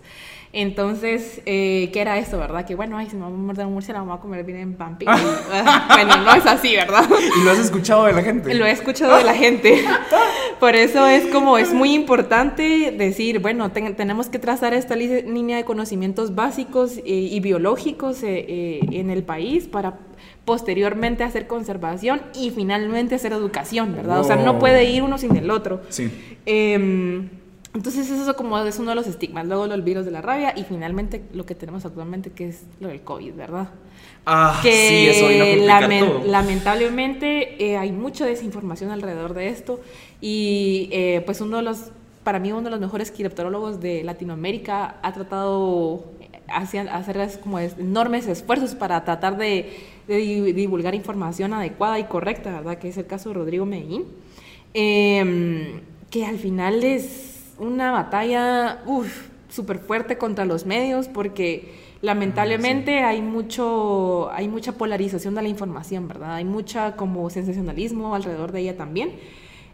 Entonces, eh, ¿qué era eso, verdad? Que bueno, ay, si me voy a morder un murciélago, me voy a comer bien en Pampi. [LAUGHS] Ah, bueno, no es así, ¿verdad? ¿Y lo has escuchado de la gente? Lo he escuchado de la gente. [LAUGHS] Por eso es como, es muy importante decir, bueno, tenemos que trazar esta línea de conocimientos básicos eh, y biológicos eh, en el país para posteriormente hacer conservación y finalmente hacer educación, ¿verdad? O sea, no puede ir uno sin el otro. Sí. Entonces eso como es uno de los estigmas, luego los virus de la rabia y finalmente lo que tenemos actualmente que es lo del COVID, ¿verdad? Ah, que sí, eso lamentablemente eh, hay mucha desinformación alrededor de esto y eh, pues uno de los, para mí uno de los mejores quiropterólogos de Latinoamérica ha tratado hacer, hacer como enormes esfuerzos para tratar de, divulgar información adecuada y correcta, ¿verdad? Que es el caso de Rodrigo Medellín, em, que al final es una batalla súper fuerte contra los medios porque lamentablemente hay mucho hay mucha polarización de la información verdad hay mucha como sensacionalismo alrededor de ella también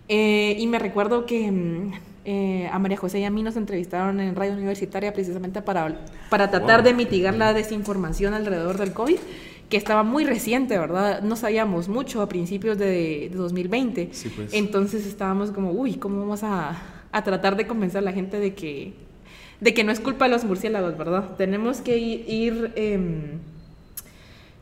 eh, y me recuerdo que mm, eh, a María José y a mí nos entrevistaron en radio universitaria precisamente para, para tratar de mitigar la desinformación alrededor del COVID que estaba muy reciente, ¿verdad? No sabíamos mucho a principios de, 2020. Pues. Entonces estábamos como, uy, ¿cómo vamos a, a tratar de convencer a la gente de que, de que no es culpa de los murciélagos, ¿verdad? Tenemos que ir, em,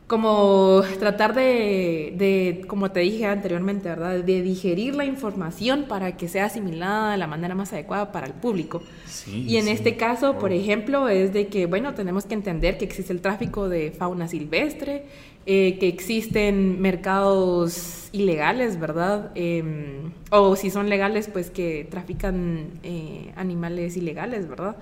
como tratar de, como te dije anteriormente, ¿verdad? De digerir la información para que sea asimilada de la manera más adecuada para el público. y en este caso, por ejemplo, es de que, bueno, tenemos que entender que existe el tráfico de fauna silvestre, eh, que existen mercados ilegales, ¿verdad? Em, o si son legales, pues que trafican eh, animales ilegales, ¿verdad?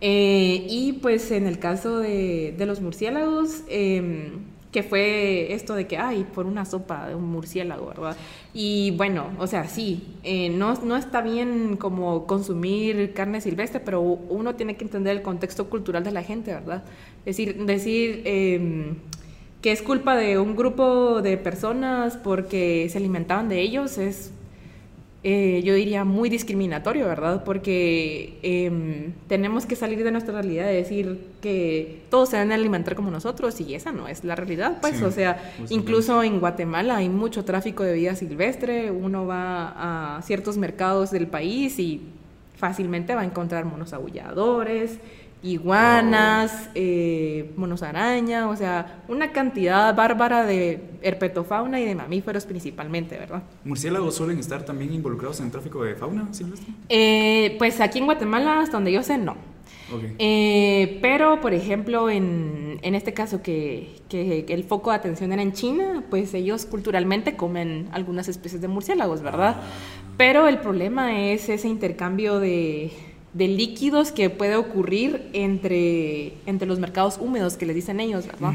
Eh, y pues en el caso de, de los murciélagos, em, que fue esto de que, ay, por una sopa de un murciélago, ¿verdad? Y bueno, o sea, sí, no, no está bien como consumir carne silvestre, pero uno tiene que entender el contexto cultural de la gente, ¿verdad? Es decir, decir em, que es culpa de un grupo de personas porque se alimentaban de ellos es, eh, yo diría, muy discriminatorio, ¿verdad? Porque em, tenemos que salir de nuestra realidad de decir que todos se van a alimentar como nosotros y esa no es la realidad, pues, o sea, incluso en Guatemala hay mucho tráfico de vida silvestre, uno va a ciertos mercados del país y fácilmente va a encontrar monos aulladores, iguanas, eh, monos araña, o sea, una cantidad bárbara de herpetofauna y de mamíferos principalmente, ¿verdad? ¿Murciélagos suelen estar también involucrados en el tráfico de fauna silvestre? Eh, pues aquí en Guatemala, hasta donde yo sé, no. Eh, pero, por ejemplo, en, en este caso que, que, el foco de atención era en China, pues ellos culturalmente comen algunas especies de murciélagos, ¿verdad? Ah. Pero el problema es ese intercambio de, de líquidos que puede ocurrir entre, entre los mercados húmedos que les dicen ellos, ¿verdad?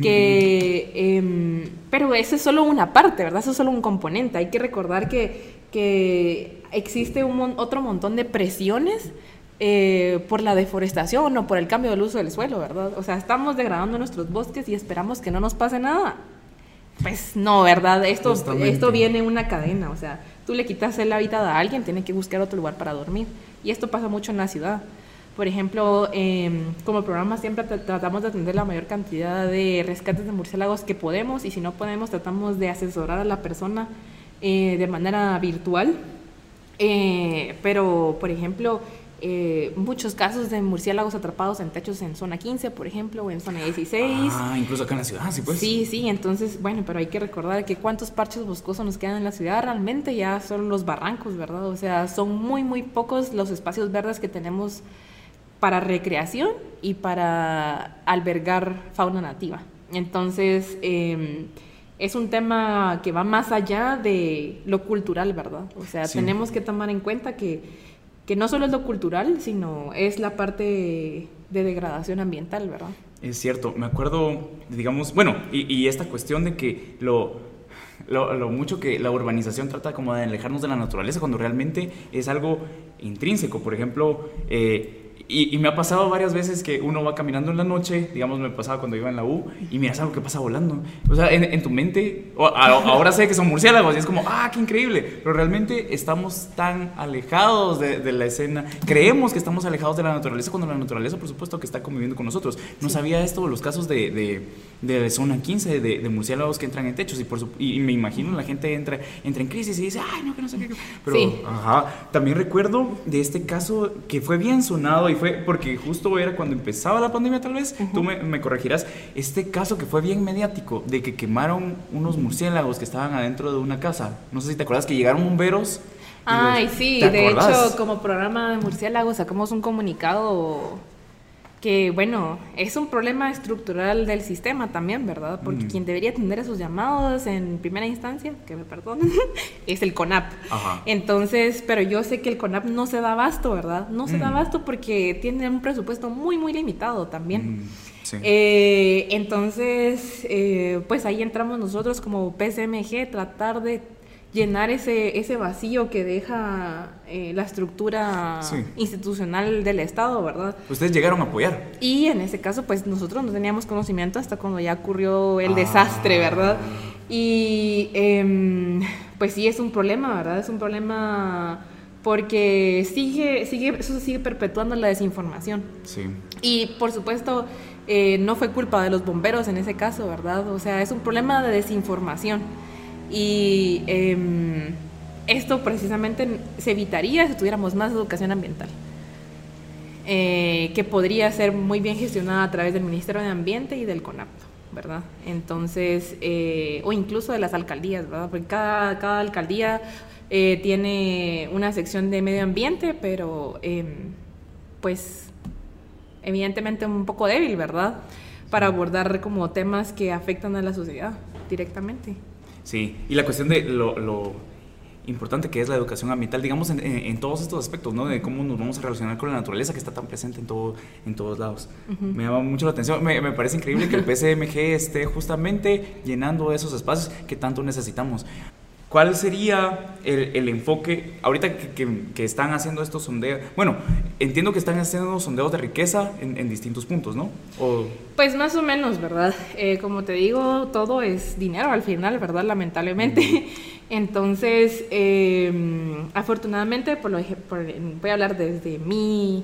que, em, pero eso es solo una parte, ¿verdad? Eso es solo un componente. Hay que recordar que, que existe un otro montón de presiones eh, por la deforestación o por el cambio del uso del suelo, ¿verdad? O sea, estamos degradando nuestros bosques y esperamos que no nos pase nada. Pues no, ¿verdad? Esto, esto viene una cadena, o sea, tú le quitas el hábitat a alguien, tiene que buscar otro lugar para dormir. Y esto pasa mucho en la ciudad. Por ejemplo, em, como programa siempre tratamos de atender la mayor cantidad de rescates de murciélagos que podemos y si no podemos tratamos de asesorar a la persona eh, de manera virtual. Eh, pero, por ejemplo, eh, muchos casos de murciélagos atrapados en techos en zona 15, por ejemplo, o en zona 16. Ah, incluso acá en la ciudad, sí, pues. Sí, sí, entonces, bueno, pero hay que recordar que cuántos parches boscosos nos quedan en la ciudad, realmente ya son los barrancos, ¿verdad? O sea, son muy, muy pocos los espacios verdes que tenemos para recreación y para albergar fauna nativa. Entonces, em, es un tema que va más allá de lo cultural, ¿verdad? O sea, tenemos que tomar en cuenta que, que no solo es lo cultural, sino es la parte de degradación ambiental, ¿verdad? Es cierto, me acuerdo, digamos, bueno, y, esta cuestión de que lo, lo, lo, mucho que la urbanización trata como de alejarnos de la naturaleza cuando realmente es algo intrínseco. Por ejemplo, eh, y, me ha pasado varias veces que uno va caminando en la noche, digamos, me pasaba cuando iba en la U, y miras algo que pasa volando. O sea, en, tu mente, ahora sé que son murciélagos, y es como, ah, qué increíble. Pero realmente estamos tan alejados de, la escena. Creemos que estamos alejados de la naturaleza, cuando la naturaleza, por supuesto, que está conviviendo con nosotros. No sabía esto, los casos de, de, de zona 15, de, murciélagos que entran en techos, y, por y, me imagino la gente entra, entra en crisis y dice, ay, no, que no sé qué. Pero, ajá. También recuerdo de este caso que fue bien sonado fue porque justo era cuando empezaba la pandemia, tal vez, tú me, corregirás, este caso que fue bien mediático, de que quemaron unos murciélagos que estaban adentro de una casa. No sé si te acuerdas que llegaron bomberos. Ay, sí, de hecho, como programa de murciélagos sacamos un comunicado que bueno, es un problema estructural del sistema también, ¿verdad? Porque quien debería atender esos llamados en primera instancia, que me perdonen, [LAUGHS] es el CONAP. Entonces, pero yo sé que el CONAP no se da abasto, ¿verdad? No se da abasto porque tiene un presupuesto muy, muy limitado también. Eh, entonces, eh, pues ahí entramos nosotros como PSMG, tratar de llenar ese, ese vacío que deja eh, la estructura institucional del Estado, ¿verdad? Ustedes llegaron a apoyar. Y en ese caso, pues nosotros no teníamos conocimiento hasta cuando ya ocurrió el ah. desastre, ¿verdad? Y em, pues sí, es un problema, ¿verdad? Es un problema porque sigue, sigue, eso sigue perpetuando la desinformación. Sí. Y por supuesto, eh, no fue culpa de los bomberos en ese caso, ¿verdad? O sea, es un problema de desinformación. Y em, esto precisamente se evitaría si tuviéramos más educación ambiental, eh, que podría ser muy bien gestionada a través del Ministerio de Ambiente y del CONAP, ¿verdad? Entonces, eh, o incluso de las alcaldías, ¿verdad? Porque cada, cada alcaldía eh, tiene una sección de medio ambiente, pero em, pues evidentemente un poco débil, ¿verdad? Para abordar como temas que afectan a la sociedad directamente. Sí, y la cuestión de lo, importante que es la educación ambiental, digamos, en, todos estos aspectos, ¿no? De cómo nos vamos a relacionar con la naturaleza que está tan presente en, todo, en todos lados. Me llama mucho la atención, me, me, parece increíble que el [LAUGHS] PCMG esté justamente llenando esos espacios que tanto necesitamos. ¿Cuál sería el, enfoque ahorita que, están haciendo estos sondeos? Bueno, entiendo que están haciendo sondeos de riqueza en, distintos puntos, ¿no? Pues más o menos, ¿verdad? Eh, como te digo, todo es dinero al final, ¿verdad? Lamentablemente. [LAUGHS] Entonces, em, afortunadamente, por lo, voy a hablar desde mi,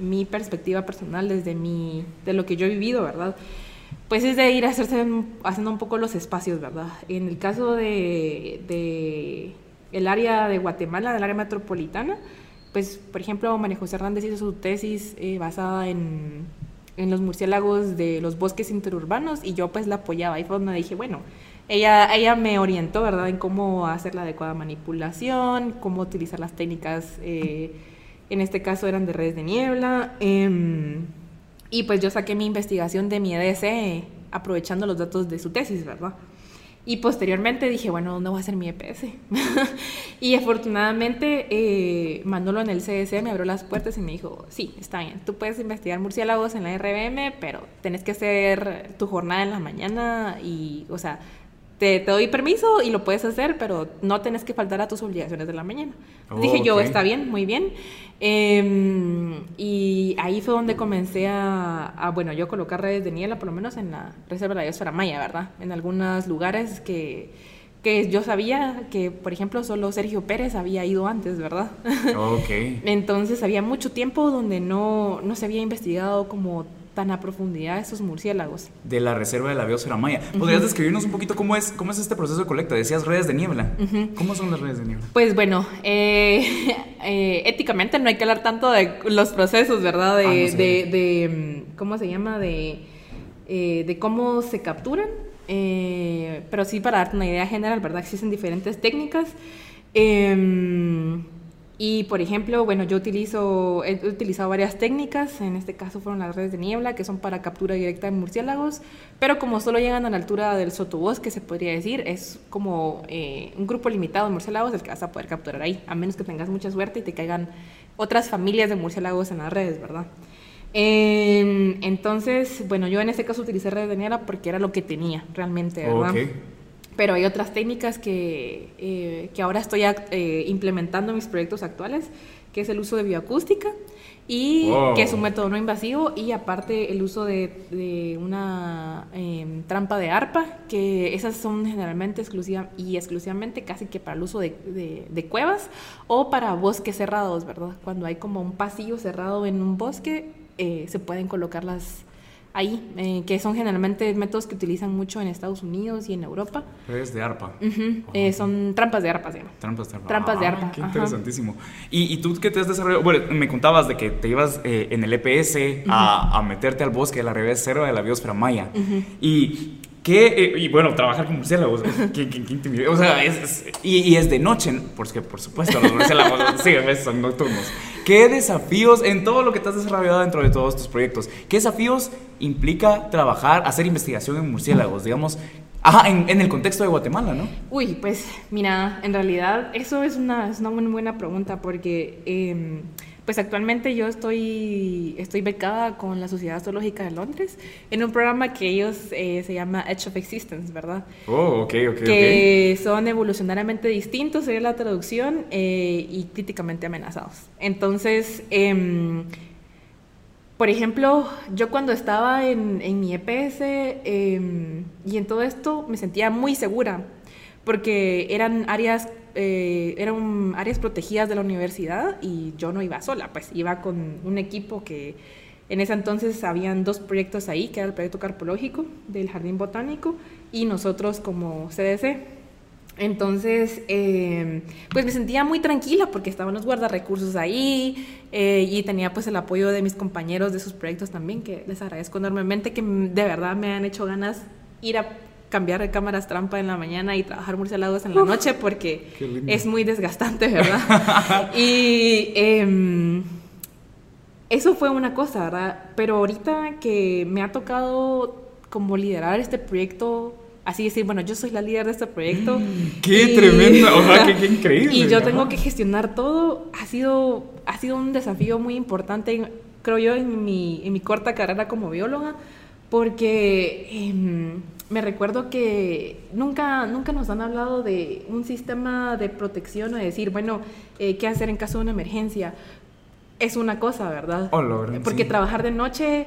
mi perspectiva personal, desde mi, de lo que yo he vivido, ¿verdad? Pues es de ir a hacerse haciendo un poco los espacios, ¿verdad? En el caso de, el área de Guatemala, del área metropolitana, pues, por ejemplo, María José Hernández hizo su tesis eh, basada en, en, los murciélagos de los bosques interurbanos y yo pues la apoyaba. Ahí fue donde dije, bueno, ella, ella me orientó, ¿verdad?, en cómo hacer la adecuada manipulación, cómo utilizar las técnicas, eh, en este caso eran de redes de niebla. Eh, y pues yo saqué mi investigación de mi EDC aprovechando los datos de su tesis, ¿verdad? Y posteriormente dije, bueno, ¿dónde voy a hacer mi EPS? [LAUGHS] y afortunadamente eh, Manolo en el CDC me abrió las puertas y me dijo, sí, está bien, tú puedes investigar murciélagos en la RBM, pero tenés que hacer tu jornada en la mañana y, o sea, te, doy permiso y lo puedes hacer, pero no tenés que faltar a tus obligaciones de la mañana. Dije yo, está bien, muy bien. Em, y ahí fue donde comencé a, bueno, yo colocar redes de niebla, por lo menos en la Reserva de la Biosfera Maya, ¿verdad? En algunos lugares que, que yo sabía que, por ejemplo, solo Sergio Pérez había ido antes, ¿verdad? Ok. [LAUGHS] Entonces había mucho tiempo donde no, no se había investigado como tan a profundidad estos murciélagos. De la reserva de la biosfera maya. ¿Podrías describirnos un poquito cómo es, cómo es este proceso de colecta? Decías redes de niebla. ¿Cómo son las redes de niebla? Pues bueno, eh, [LAUGHS] eh, éticamente no hay que hablar tanto de los procesos, ¿verdad? De, ah, de, ¿cómo se llama? De, eh, de cómo se capturan. pero sí para darte una idea general, ¿verdad? Existen diferentes técnicas. Em, Y por ejemplo, bueno, yo utilizo, he utilizado varias técnicas, en este caso fueron las redes de niebla, que son para captura directa de murciélagos, pero como solo llegan a la altura del sotobosque, se podría decir, es como eh, un grupo limitado de murciélagos el que vas a poder capturar ahí, a menos que tengas mucha suerte y te caigan otras familias de murciélagos en las redes, ¿verdad? entonces, bueno, yo en este caso utilicé redes de niebla porque era lo que tenía realmente, ¿verdad? Pero hay otras técnicas que, eh, que ahora estoy eh, implementando en mis proyectos actuales, que es el uso de bioacústica y que es un método no invasivo y aparte el uso de, una em, trampa de arpa, que esas son generalmente exclusiva y exclusivamente casi que para el uso de, de, cuevas o para bosques cerrados, ¿verdad? Cuando hay como un pasillo cerrado en un bosque, eh, se pueden colocar las, ahí, eh, que son generalmente métodos que utilizan mucho en Estados Unidos y en Europa. Redes de arpa. Eh, son trampas de arpa, ¿sí? Trampas de arpa. Trampas de ah, arpa. Qué interesantísimo. ¿Y, tú qué te has desarrollado? Bueno, me contabas de que te ibas eh, en el EPS a, meterte al bosque de la revés cero de la biosfera maya. Y ¿Qué? y bueno, trabajar con murciélagos, ¿qué, qué, O sea, es, y, es de noche, porque por supuesto los murciélagos [LAUGHS] sí, son nocturnos. ¿Qué desafíos en todo lo que te has desarrollado dentro de todos tus proyectos? ¿Qué desafíos implica trabajar, hacer investigación en murciélagos, digamos? Ajá, en, el contexto de Guatemala, ¿no? Uy, pues mira, en realidad eso es una, una muy buena pregunta porque... Eh, pues actualmente yo estoy, estoy becada con la Sociedad Zoológica de Londres en un programa que ellos eh, se llama Edge of Existence, ¿verdad? Oh, ok, ok. Que son evolucionariamente distintos, sería la traducción, eh, y críticamente amenazados. Entonces, em, por ejemplo, yo cuando estaba en, en mi EPS em, y en todo esto me sentía muy segura porque eran áreas eh, eran áreas protegidas de la universidad y yo no iba sola, pues iba con un equipo que en ese entonces habían dos proyectos ahí, que era el proyecto carpológico del Jardín Botánico y nosotros como CDC. Entonces, em, pues me sentía muy tranquila porque estaban los guardarrecursos ahí eh, y tenía pues el apoyo de mis compañeros de sus proyectos también, que les agradezco enormemente, que de verdad me han hecho ganas ir a cambiar de cámaras trampa en la mañana y trabajar murciélagos en la noche porque es muy desgastante, ¿verdad? [LAUGHS] y em, eso fue una cosa, ¿verdad? Pero ahorita que me ha tocado como liderar este proyecto, así decir, bueno, yo soy la líder de este proyecto. Mm, ¡Qué tremenda! qué, [LAUGHS] increíble! Y yo tengo que gestionar todo. Ha sido, ha sido un desafío muy importante, creo yo, en mi, en mi corta carrera como bióloga, porque... Em, me recuerdo que nunca, nunca nos han hablado de un sistema de protección o de decir, bueno, eh, ¿qué hacer en caso de una emergencia? Es una cosa, ¿verdad? Oh, Porque trabajar de noche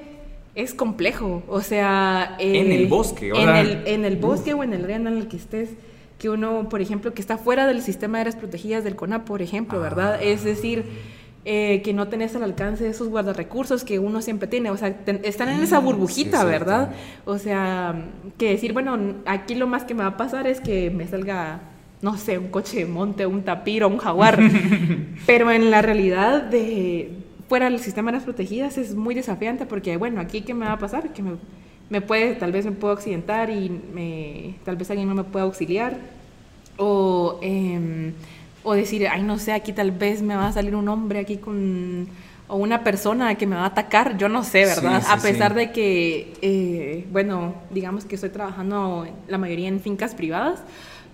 es complejo, o sea... en el bosque, en, el, en el bosque o en el área en el que estés, que uno, por ejemplo, que está fuera del sistema de áreas protegidas del CONA, por ejemplo, ¿verdad? Ah. Es decir eh, que no tenés al alcance de esos guardarrecursos que uno siempre tiene. O sea, están en esa mm, burbujita, ¿verdad? O sea, que decir, bueno, aquí lo más que me va a pasar es que me salga, no sé, un coche de monte, un tapir o un jaguar. [LAUGHS] Pero en la realidad de fuera del sistema de las protegidas es muy desafiante porque, bueno, aquí qué me va a pasar? Que me, me puede, tal vez me puedo accidentar y me, tal vez alguien no me pueda auxiliar. O... Eh, o decir, ay, no sé, aquí tal vez me va a salir un hombre aquí con o una persona que me va a atacar, yo no sé, ¿verdad? a pesar de que, eh, bueno, digamos que estoy trabajando la mayoría en fincas privadas,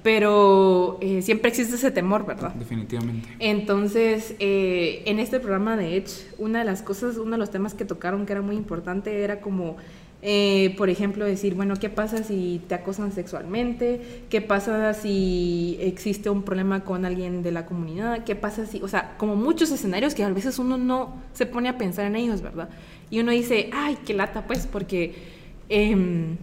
pero eh, siempre existe ese temor, ¿verdad? Definitivamente. Entonces, eh, en este programa de Edge, una de las cosas, uno de los temas que tocaron que era muy importante era como eh, por ejemplo, decir, bueno, ¿qué pasa si te acosan sexualmente? ¿Qué pasa si existe un problema con alguien de la comunidad? ¿Qué pasa si, o sea, como muchos escenarios que a veces uno no se pone a pensar en ellos, ¿verdad? Y uno dice, ay, qué lata, pues, porque em,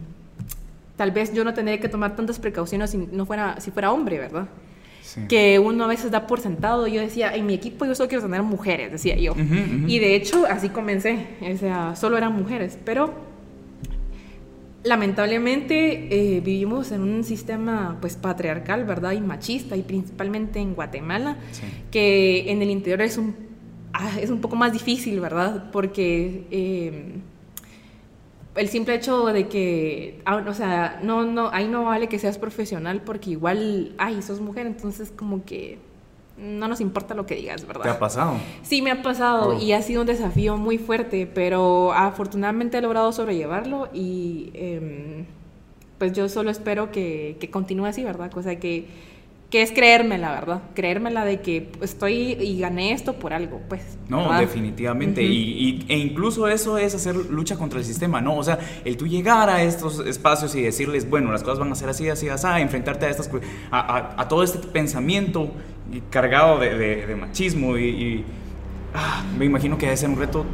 tal vez yo no tendría que tomar tantas precauciones si no fuera, si fuera hombre, ¿verdad? que uno a veces da por sentado. Yo decía, en mi equipo yo solo quiero tener mujeres, decía yo. Y de hecho, así comencé. O sea, solo eran mujeres. Pero lamentablemente eh, vivimos en un sistema pues patriarcal, ¿verdad? Y machista, y principalmente en Guatemala, que en el interior es un, ah, es un poco más difícil, ¿verdad? Porque em, el simple hecho de que, ah, o sea, no, no, ahí no vale que seas profesional porque igual, ay, sos mujer, entonces como que no nos importa lo que digas, ¿verdad? ¿Te ha pasado? Sí, me ha pasado Oh. y ha sido un desafío muy fuerte, pero afortunadamente he logrado sobrellevarlo y em, pues yo solo espero que, que continúe así, ¿verdad? Cosa que, que es creérmela, ¿verdad? Creérmela de que estoy y gané esto por algo, pues. No, ¿verdad? definitivamente. Y, y- e incluso eso es hacer lucha contra el sistema, ¿no? O sea, el tú llegar a estos espacios y decirles, bueno, las cosas van a ser así, así, así, enfrentarte a, estas, a, a- a todo este pensamiento cargado de, de- de machismo y, y, ah, me imagino que debe ser un reto.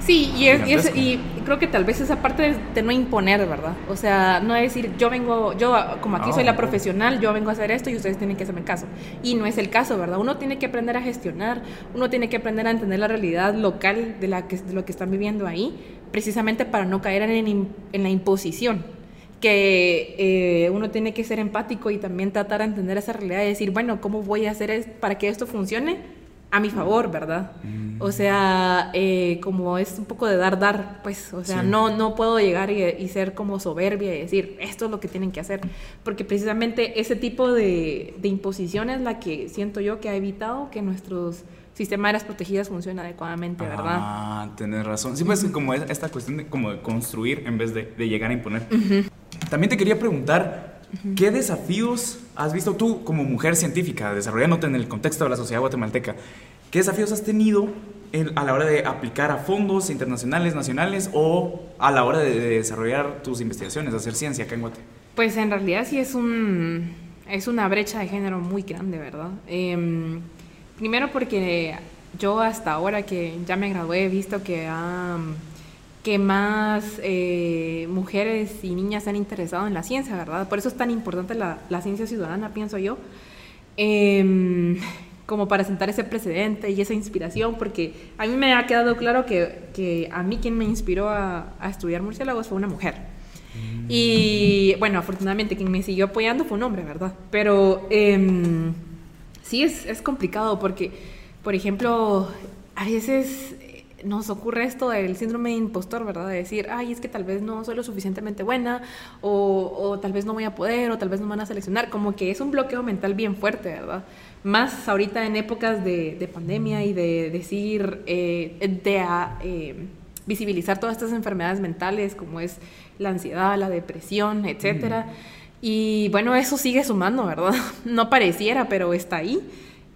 Sí, y, es- y es- y creo que tal vez esa parte de, no imponer, ¿verdad? O sea, no decir, yo vengo, yo como aquí Ah, soy la profesional, yo vengo a hacer esto y ustedes tienen que hacerme caso. Y no es el caso, ¿verdad? Uno tiene que aprender a gestionar, uno tiene que aprender a entender la realidad local de, la que, de lo que están viviendo ahí, precisamente para no caer en, en la imposición. Que eh, uno tiene que ser empático y también tratar de entender esa realidad y decir, bueno, ¿cómo voy a hacer para que esto funcione? A mi favor, ¿verdad? Mm. O sea, eh, como es un poco de dar, dar, pues, o sea, Sí. no, no puedo llegar y, y ser como soberbia y decir, esto es lo que tienen que hacer, porque precisamente ese tipo de, de imposición es la que siento yo que ha evitado que nuestros sistemas de áreas protegidas funcionen adecuadamente, ¿verdad? Ah, tenés razón. Sí, pues como es esta cuestión de, como de construir en vez de, de llegar a imponer. También te quería preguntar, ¿qué desafíos has visto tú como mujer científica, desarrollándote en el contexto de la sociedad guatemalteca? ¿Qué desafíos has tenido en- a la hora de aplicar a fondos internacionales, nacionales o a la hora de, de desarrollar tus investigaciones, de hacer ciencia acá en Guate? Pues en realidad sí es un es una brecha de género muy grande, ¿verdad? Em, primero porque yo hasta ahora que ya me gradué he visto que am, que más eh, mujeres y niñas se han interesado en la ciencia, ¿verdad? Por eso es tan importante la, la ciencia ciudadana, pienso yo. Em, como para sentar ese precedente y esa inspiración, porque a mí me ha quedado claro que, que a mí quien me inspiró a, a estudiar murciélagos fue una mujer. Y bueno, afortunadamente quien me siguió apoyando fue un hombre, ¿verdad? Pero em, sí es, es complicado porque, por ejemplo, a veces nos ocurre esto del síndrome de impostor, ¿verdad? De decir, ay, es que tal vez no soy lo suficientemente buena, o, o tal vez no voy a poder, o tal vez no me van a seleccionar. Como que es un bloqueo mental bien fuerte, ¿verdad? Más ahorita en épocas de, de pandemia y de decir, eh, de ah, eh, visibilizar todas estas enfermedades mentales, como es la ansiedad, la depresión, etcétera. Y bueno, eso sigue sumando, ¿verdad? [LAUGHS] No pareciera, pero está ahí.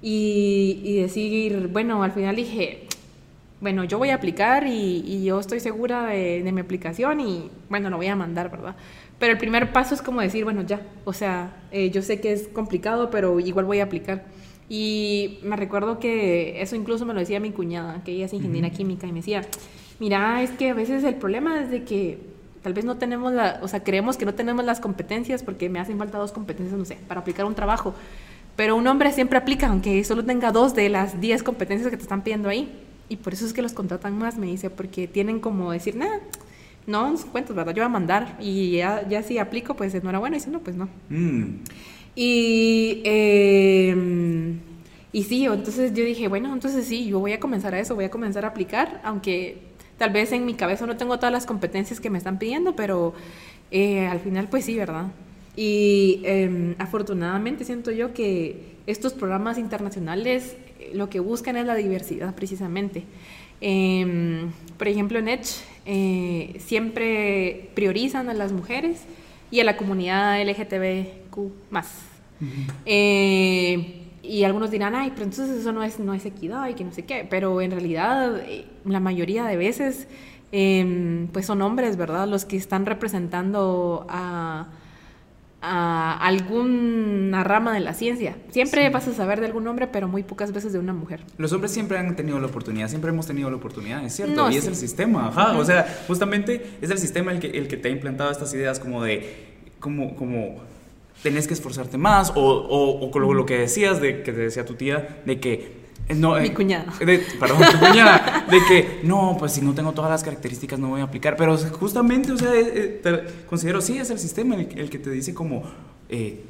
Y, y decir, bueno, al final dije, bueno, yo voy a aplicar y, y yo estoy segura de, de mi aplicación y bueno, lo voy a mandar, ¿verdad? Pero el primer paso es como decir, bueno, ya, o sea, eh, yo sé que es complicado, pero igual voy a aplicar. Y me recuerdo que eso incluso me lo decía mi cuñada, que ella es ingeniera química, y me decía, mira, es que a veces el problema es de que tal vez no tenemos la, o sea, creemos que no tenemos las competencias porque me hacen falta dos competencias, no sé, para aplicar un trabajo. Pero un hombre siempre aplica, aunque solo tenga dos de las diez competencias que te están pidiendo ahí. Y por eso es que los contratan más, me dice, porque tienen como decir, nada, no, no cuentos, ¿verdad? Yo voy a mandar y ya, ya si aplico, pues enhorabuena, y si no, pues no. Mm, Y, eh, y sí, entonces yo dije, bueno, entonces sí, yo voy a comenzar a eso, voy a comenzar a aplicar, aunque tal vez en mi cabeza no tengo todas las competencias que me están pidiendo, pero eh, al final pues sí, ¿verdad? Y eh, afortunadamente siento yo que estos programas internacionales lo que buscan es la diversidad precisamente. Eh, por ejemplo, en Edge eh, siempre priorizan a las mujeres y a la comunidad LGTBQ eh, y algunos dirán, ay, pero entonces eso no es, no es equidad y que no sé qué. Pero en realidad, eh, la mayoría de veces, eh, pues son hombres, ¿verdad? Los que están representando a, a alguna rama de la ciencia. Siempre Sí. vas a saber de algún hombre, pero muy pocas veces de una mujer. Los hombres siempre han tenido la oportunidad, siempre hemos tenido la oportunidad, es cierto, No, y es el sistema, ajá, o sea, justamente es el sistema el que, el que te ha implantado estas ideas como de, como, como, tenés que esforzarte más, o, o, o con lo, lo que decías, de que te decía tu tía, de que, no, Mi eh, cuñada. de- perdón, tu cuñada, de que, no, pues si no tengo todas las características no voy a aplicar, pero justamente, o sea, eh, eh, te- considero, sí, es el sistema el, el que te dice como, eh,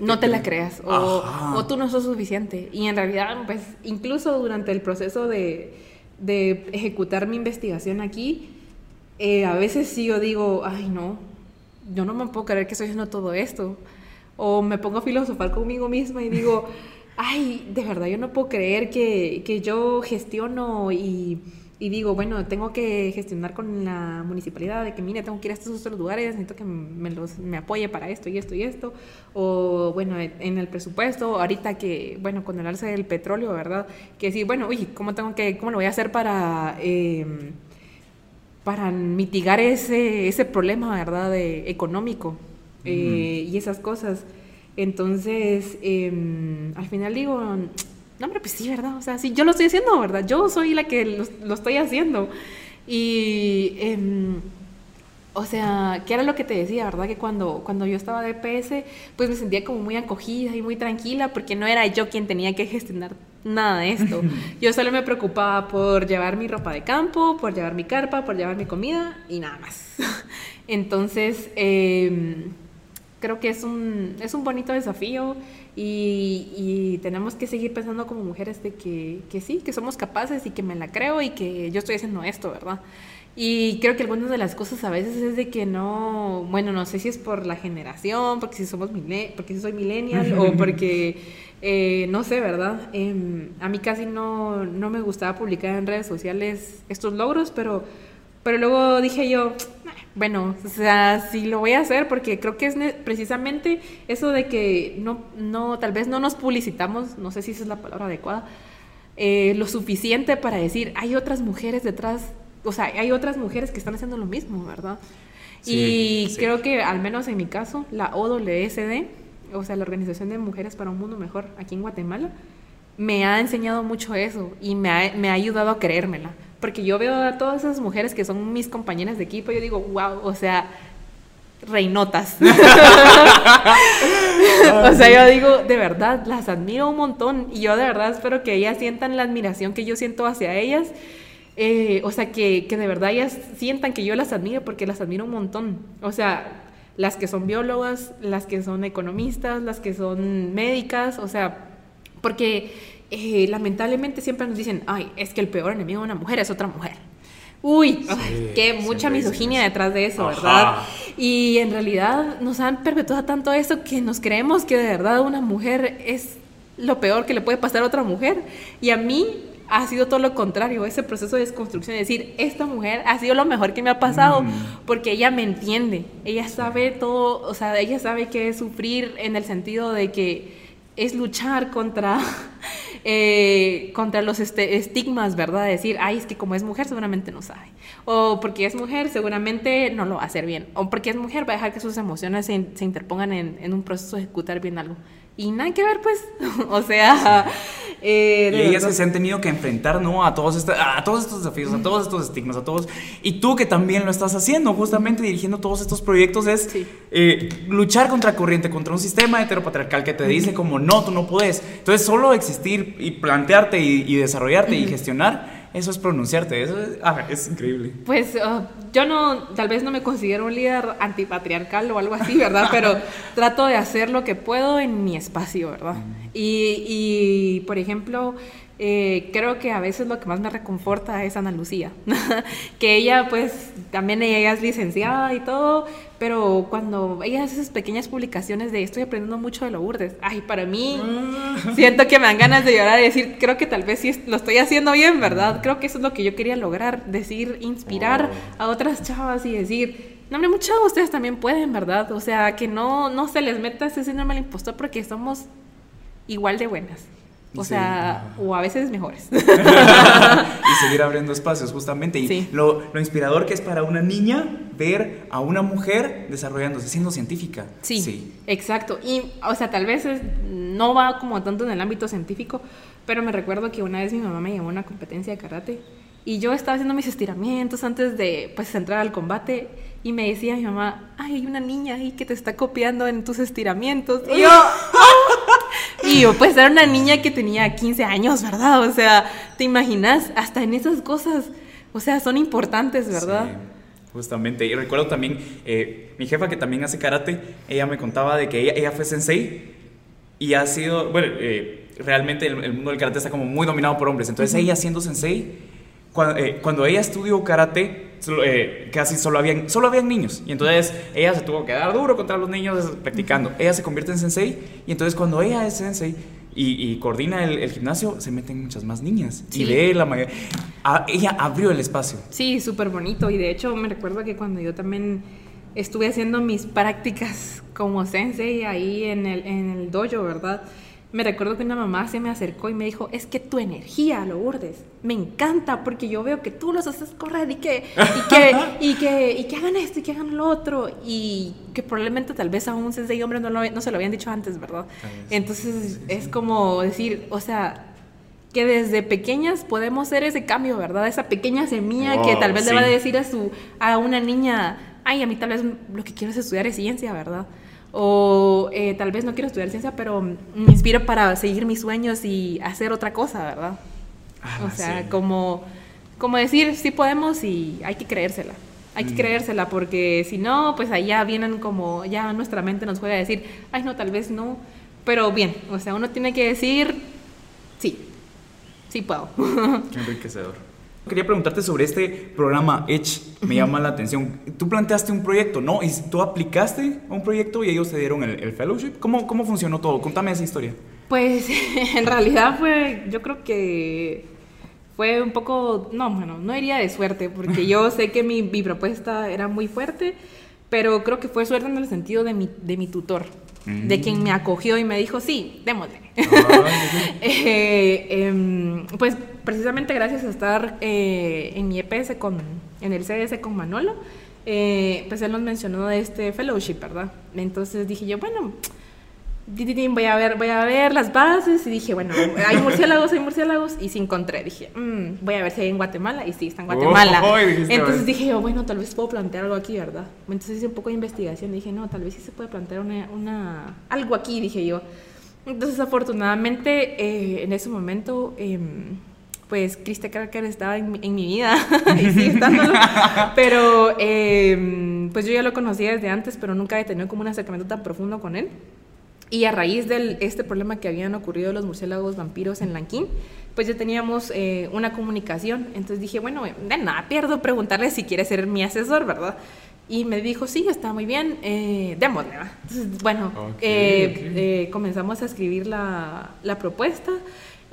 No te la creas o, o tú no sos suficiente. Y en realidad, pues incluso durante el proceso de, de ejecutar mi investigación aquí, eh, a veces sí yo digo, ay no, yo no me puedo creer que estoy haciendo todo esto. O me pongo a filosofar conmigo misma y digo, ay, de verdad, yo no puedo creer que, que yo gestiono y y digo, bueno, tengo que gestionar con la municipalidad de que, mire, tengo que ir a estos otros lugares, necesito que me, los, me apoye para esto y esto y esto, o bueno, en el presupuesto, ahorita que, bueno, con el alza del petróleo, ¿verdad? Que sí, bueno, uy, ¿cómo, tengo que, cómo lo voy a hacer para... Em, para mitigar ese, ese problema, ¿verdad?, de, económico eh, y esas cosas. Entonces, em, al final digo, no, hombre, pues sí, ¿verdad? O sea, sí, yo lo estoy haciendo, ¿verdad? Yo soy la que lo, estoy haciendo. Y, em, o sea, ¿qué era lo que te decía, verdad? Que cuando, cuando yo estaba de PS, pues me sentía como muy acogida y muy tranquila, porque no era yo quien tenía que gestionar nada de esto. [LAUGHS] Yo solo me preocupaba por llevar mi ropa de campo, por llevar mi carpa, por llevar mi comida y nada más. [LAUGHS] Entonces, em, creo que es un, es un bonito desafío y, tenemos que seguir pensando como mujeres de que, que, sí, que somos capaces y que me la creo y que yo estoy haciendo esto, ¿verdad? Y creo que algunas de las cosas a veces es de que no, bueno, no sé si es por la generación, porque si somos porque si soy millennial o [LAUGHS] porque, eh, no sé, ¿verdad? Em, a mí casi no, no me gustaba publicar en redes sociales estos logros, pero, pero luego dije yo, bueno, o sea, sí lo voy a hacer porque creo que es precisamente eso de que no, no, tal vez no nos publicitamos, no sé si esa es la palabra adecuada, eh, lo suficiente para decir, hay otras mujeres detrás, o sea, hay otras mujeres que están haciendo lo mismo, ¿verdad? y creo que al menos en mi caso, la OWSD, o sea, la Organización de Mujeres para un Mundo Mejor aquí en Guatemala, me ha enseñado mucho eso y me ha, me ha ayudado a creérmela porque yo veo a todas esas mujeres que son mis compañeras de equipo yo digo, wow, o sea, reinotas. [LAUGHS] o sea, yo digo, de verdad, las admiro un montón y yo de verdad espero que ellas sientan la admiración que yo siento hacia ellas. Eh, o sea, que, que de verdad ellas sientan que yo las admiro porque las admiro un montón. O sea, las que son biólogas, las que son economistas, las que son médicas, o sea, porque eh, lamentablemente siempre nos dicen, ay, es que el peor enemigo de una mujer es otra mujer. Uy, qué mucha misoginia detrás de eso, ¿verdad? Y en realidad nos han perpetuado tanto eso que nos creemos que de verdad una mujer es lo peor que le puede pasar a otra mujer. Y a mí ha sido todo lo contrario, ese proceso de desconstrucción, es decir, esta mujer ha sido lo mejor que me ha pasado mm. porque ella me entiende, ella sabe todo, o sea, ella sabe qué es sufrir en el sentido de que es luchar contra, [LAUGHS] eh, contra los este, estigmas, ¿verdad? decir, ay, es que como es mujer seguramente no sabe. O porque es mujer seguramente no lo va a hacer bien. O porque es mujer va a dejar que sus emociones se, se interpongan en, en, un proceso de ejecutar bien algo. Y nada que ver, pues. [LAUGHS] o sea. Eh, y ellas que se han tenido que enfrentar, ¿no? A todos, a todos estos desafíos, a todos estos estigmas, a todos. Y tú que también lo estás haciendo, justamente dirigiendo todos estos proyectos, es eh, luchar contra corriente, contra un sistema heteropatriarcal que te dice como no, tú no puedes. Entonces, solo existir y plantearte y, desarrollarte y gestionar eso es pronunciarte, eso es, ah, es increíble. Pues ah, yo no, tal vez no me considero un líder antipatriarcal o algo así, ¿verdad? Pero [LAUGHS] trato de hacer lo que puedo en mi espacio, ¿verdad? Y, y por ejemplo, eh, creo que a veces lo que más me reconforta es Ana Lucía, [LAUGHS] que ella pues también ella es licenciada y todo, pero cuando ella hace esas pequeñas publicaciones de estoy aprendiendo mucho de lo Lourdes, ay, para mí mm. siento que me dan ganas de llorar y decir, creo que tal vez sí lo estoy haciendo bien, ¿verdad? Creo que eso es lo que yo quería lograr, decir, inspirar oh. a otras chavas y decir, no, hombre, muchos ustedes también pueden, ¿verdad? O sea, que no, no se les meta ese síndrome al impostor porque somos igual de buenas. O sea, o a veces mejores. [LAUGHS] y seguir abriendo espacios, justamente. Y lo, lo, inspirador que es para una niña ver a una mujer desarrollándose, siendo científica. Sí, sí. exacto. Y, o sea, tal vez no va como tanto en el ámbito científico, pero me recuerdo que una vez mi mamá me llevó a una competencia de karate y yo estaba haciendo mis estiramientos antes de pues entrar al combate y me decía mi mamá, ay, hay una niña ahí que te está copiando en tus estiramientos. Y yo, [LAUGHS] y yo, pues era una niña que tenía 15 años, ¿verdad? O sea, ¿te imaginas? Hasta en esas cosas, o sea, son importantes, ¿verdad? Sí, justamente. Y recuerdo también, eh, mi jefa que también hace karate, ella me contaba de que ella, ella fue sensei y ha sido, bueno, eh, realmente el, mundo del karate está como muy dominado por hombres. Entonces ella siendo sensei, cuando, eh, cuando ella estudió karate, eh, casi solo habían, solo habían niños. Y entonces ella se tuvo que dar duro contra los niños practicando. Ella se convierte en sensei y entonces cuando ella es sensei y, coordina el, gimnasio, se meten muchas más niñas. Y ve la mayoría. ella abrió el espacio. Sí, súper bonito. Y de hecho, me recuerdo que cuando yo también estuve haciendo mis prácticas como sensei ahí en el, en el dojo, ¿verdad? Me recuerdo que una mamá se me acercó y me dijo, es que tu energía, lo urdes, me encanta porque yo veo que tú los haces correr y que, y que, y que, y que hagan esto y que hagan lo otro y que probablemente tal vez a un sensei hombre no, no se lo habían dicho antes, ¿verdad? Entonces es como decir, o sea, que desde pequeñas podemos hacer ese cambio, ¿verdad? Esa pequeña semilla que tal vez le va a decir a, su, a una niña, ay, a mí tal vez lo que quiero es estudiar es ciencia, ¿verdad? O eh, tal vez no quiero estudiar ciencia, pero me inspiro para seguir mis sueños y hacer otra cosa, ¿verdad? Ah, o sea, como, como decir, sí podemos y hay que creérsela. Hay que mm. creérsela porque si no, pues allá vienen como, ya nuestra mente nos juega a decir, ay no, tal vez no, pero bien, o sea, uno tiene que decir, sí, sí puedo. Qué enriquecedor. Quería preguntarte sobre este programa Edge, me llama la atención. Tú planteaste un proyecto, ¿no? ¿Y tú aplicaste a un proyecto y ellos te dieron el, fellowship? ¿Cómo, ¿Cómo funcionó todo? Contame esa historia. Pues [LAUGHS] en realidad fue, yo creo que fue un poco, no, bueno, no iría de suerte, porque yo [LAUGHS] sé que mi, mi propuesta era muy fuerte, pero creo que fue suerte en el sentido de mi, de mi tutor de quien me acogió y me dijo, sí, démosle. Ah, [LAUGHS] eh, em, pues precisamente gracias a estar eh, en mi EPS con, en el CS con Manolo, eh, pues él nos mencionó de este fellowship, ¿verdad? Entonces dije yo, bueno, voy a ver, voy a ver las bases y dije, bueno, hay murciélagos, hay murciélagos y sí encontré, dije, mm, voy a ver si hay en Guatemala y sí, está en Guatemala. Entonces dije yo, bueno, tal vez puedo plantear algo aquí, ¿verdad? Entonces hice un poco de investigación dije, no, tal vez sí se puede plantear una, una algo aquí, dije yo. Entonces afortunadamente eh, en ese momento... Em, pues Krista Cracker estaba en, en, mi vida [LAUGHS] y sigue estándolo, pero em, pues yo ya lo conocía desde antes, pero nunca he tenido como un acercamiento tan profundo con él. Y a raíz de este problema que habían ocurrido los murciélagos vampiros en Lanquín, pues ya teníamos eh, una comunicación. Entonces dije, bueno, de nada pierdo preguntarle si quiere ser mi asesor, ¿verdad? Y me dijo, sí, está muy bien, eh, démosle. Entonces, bueno, eh, eh, comenzamos a escribir la, la propuesta.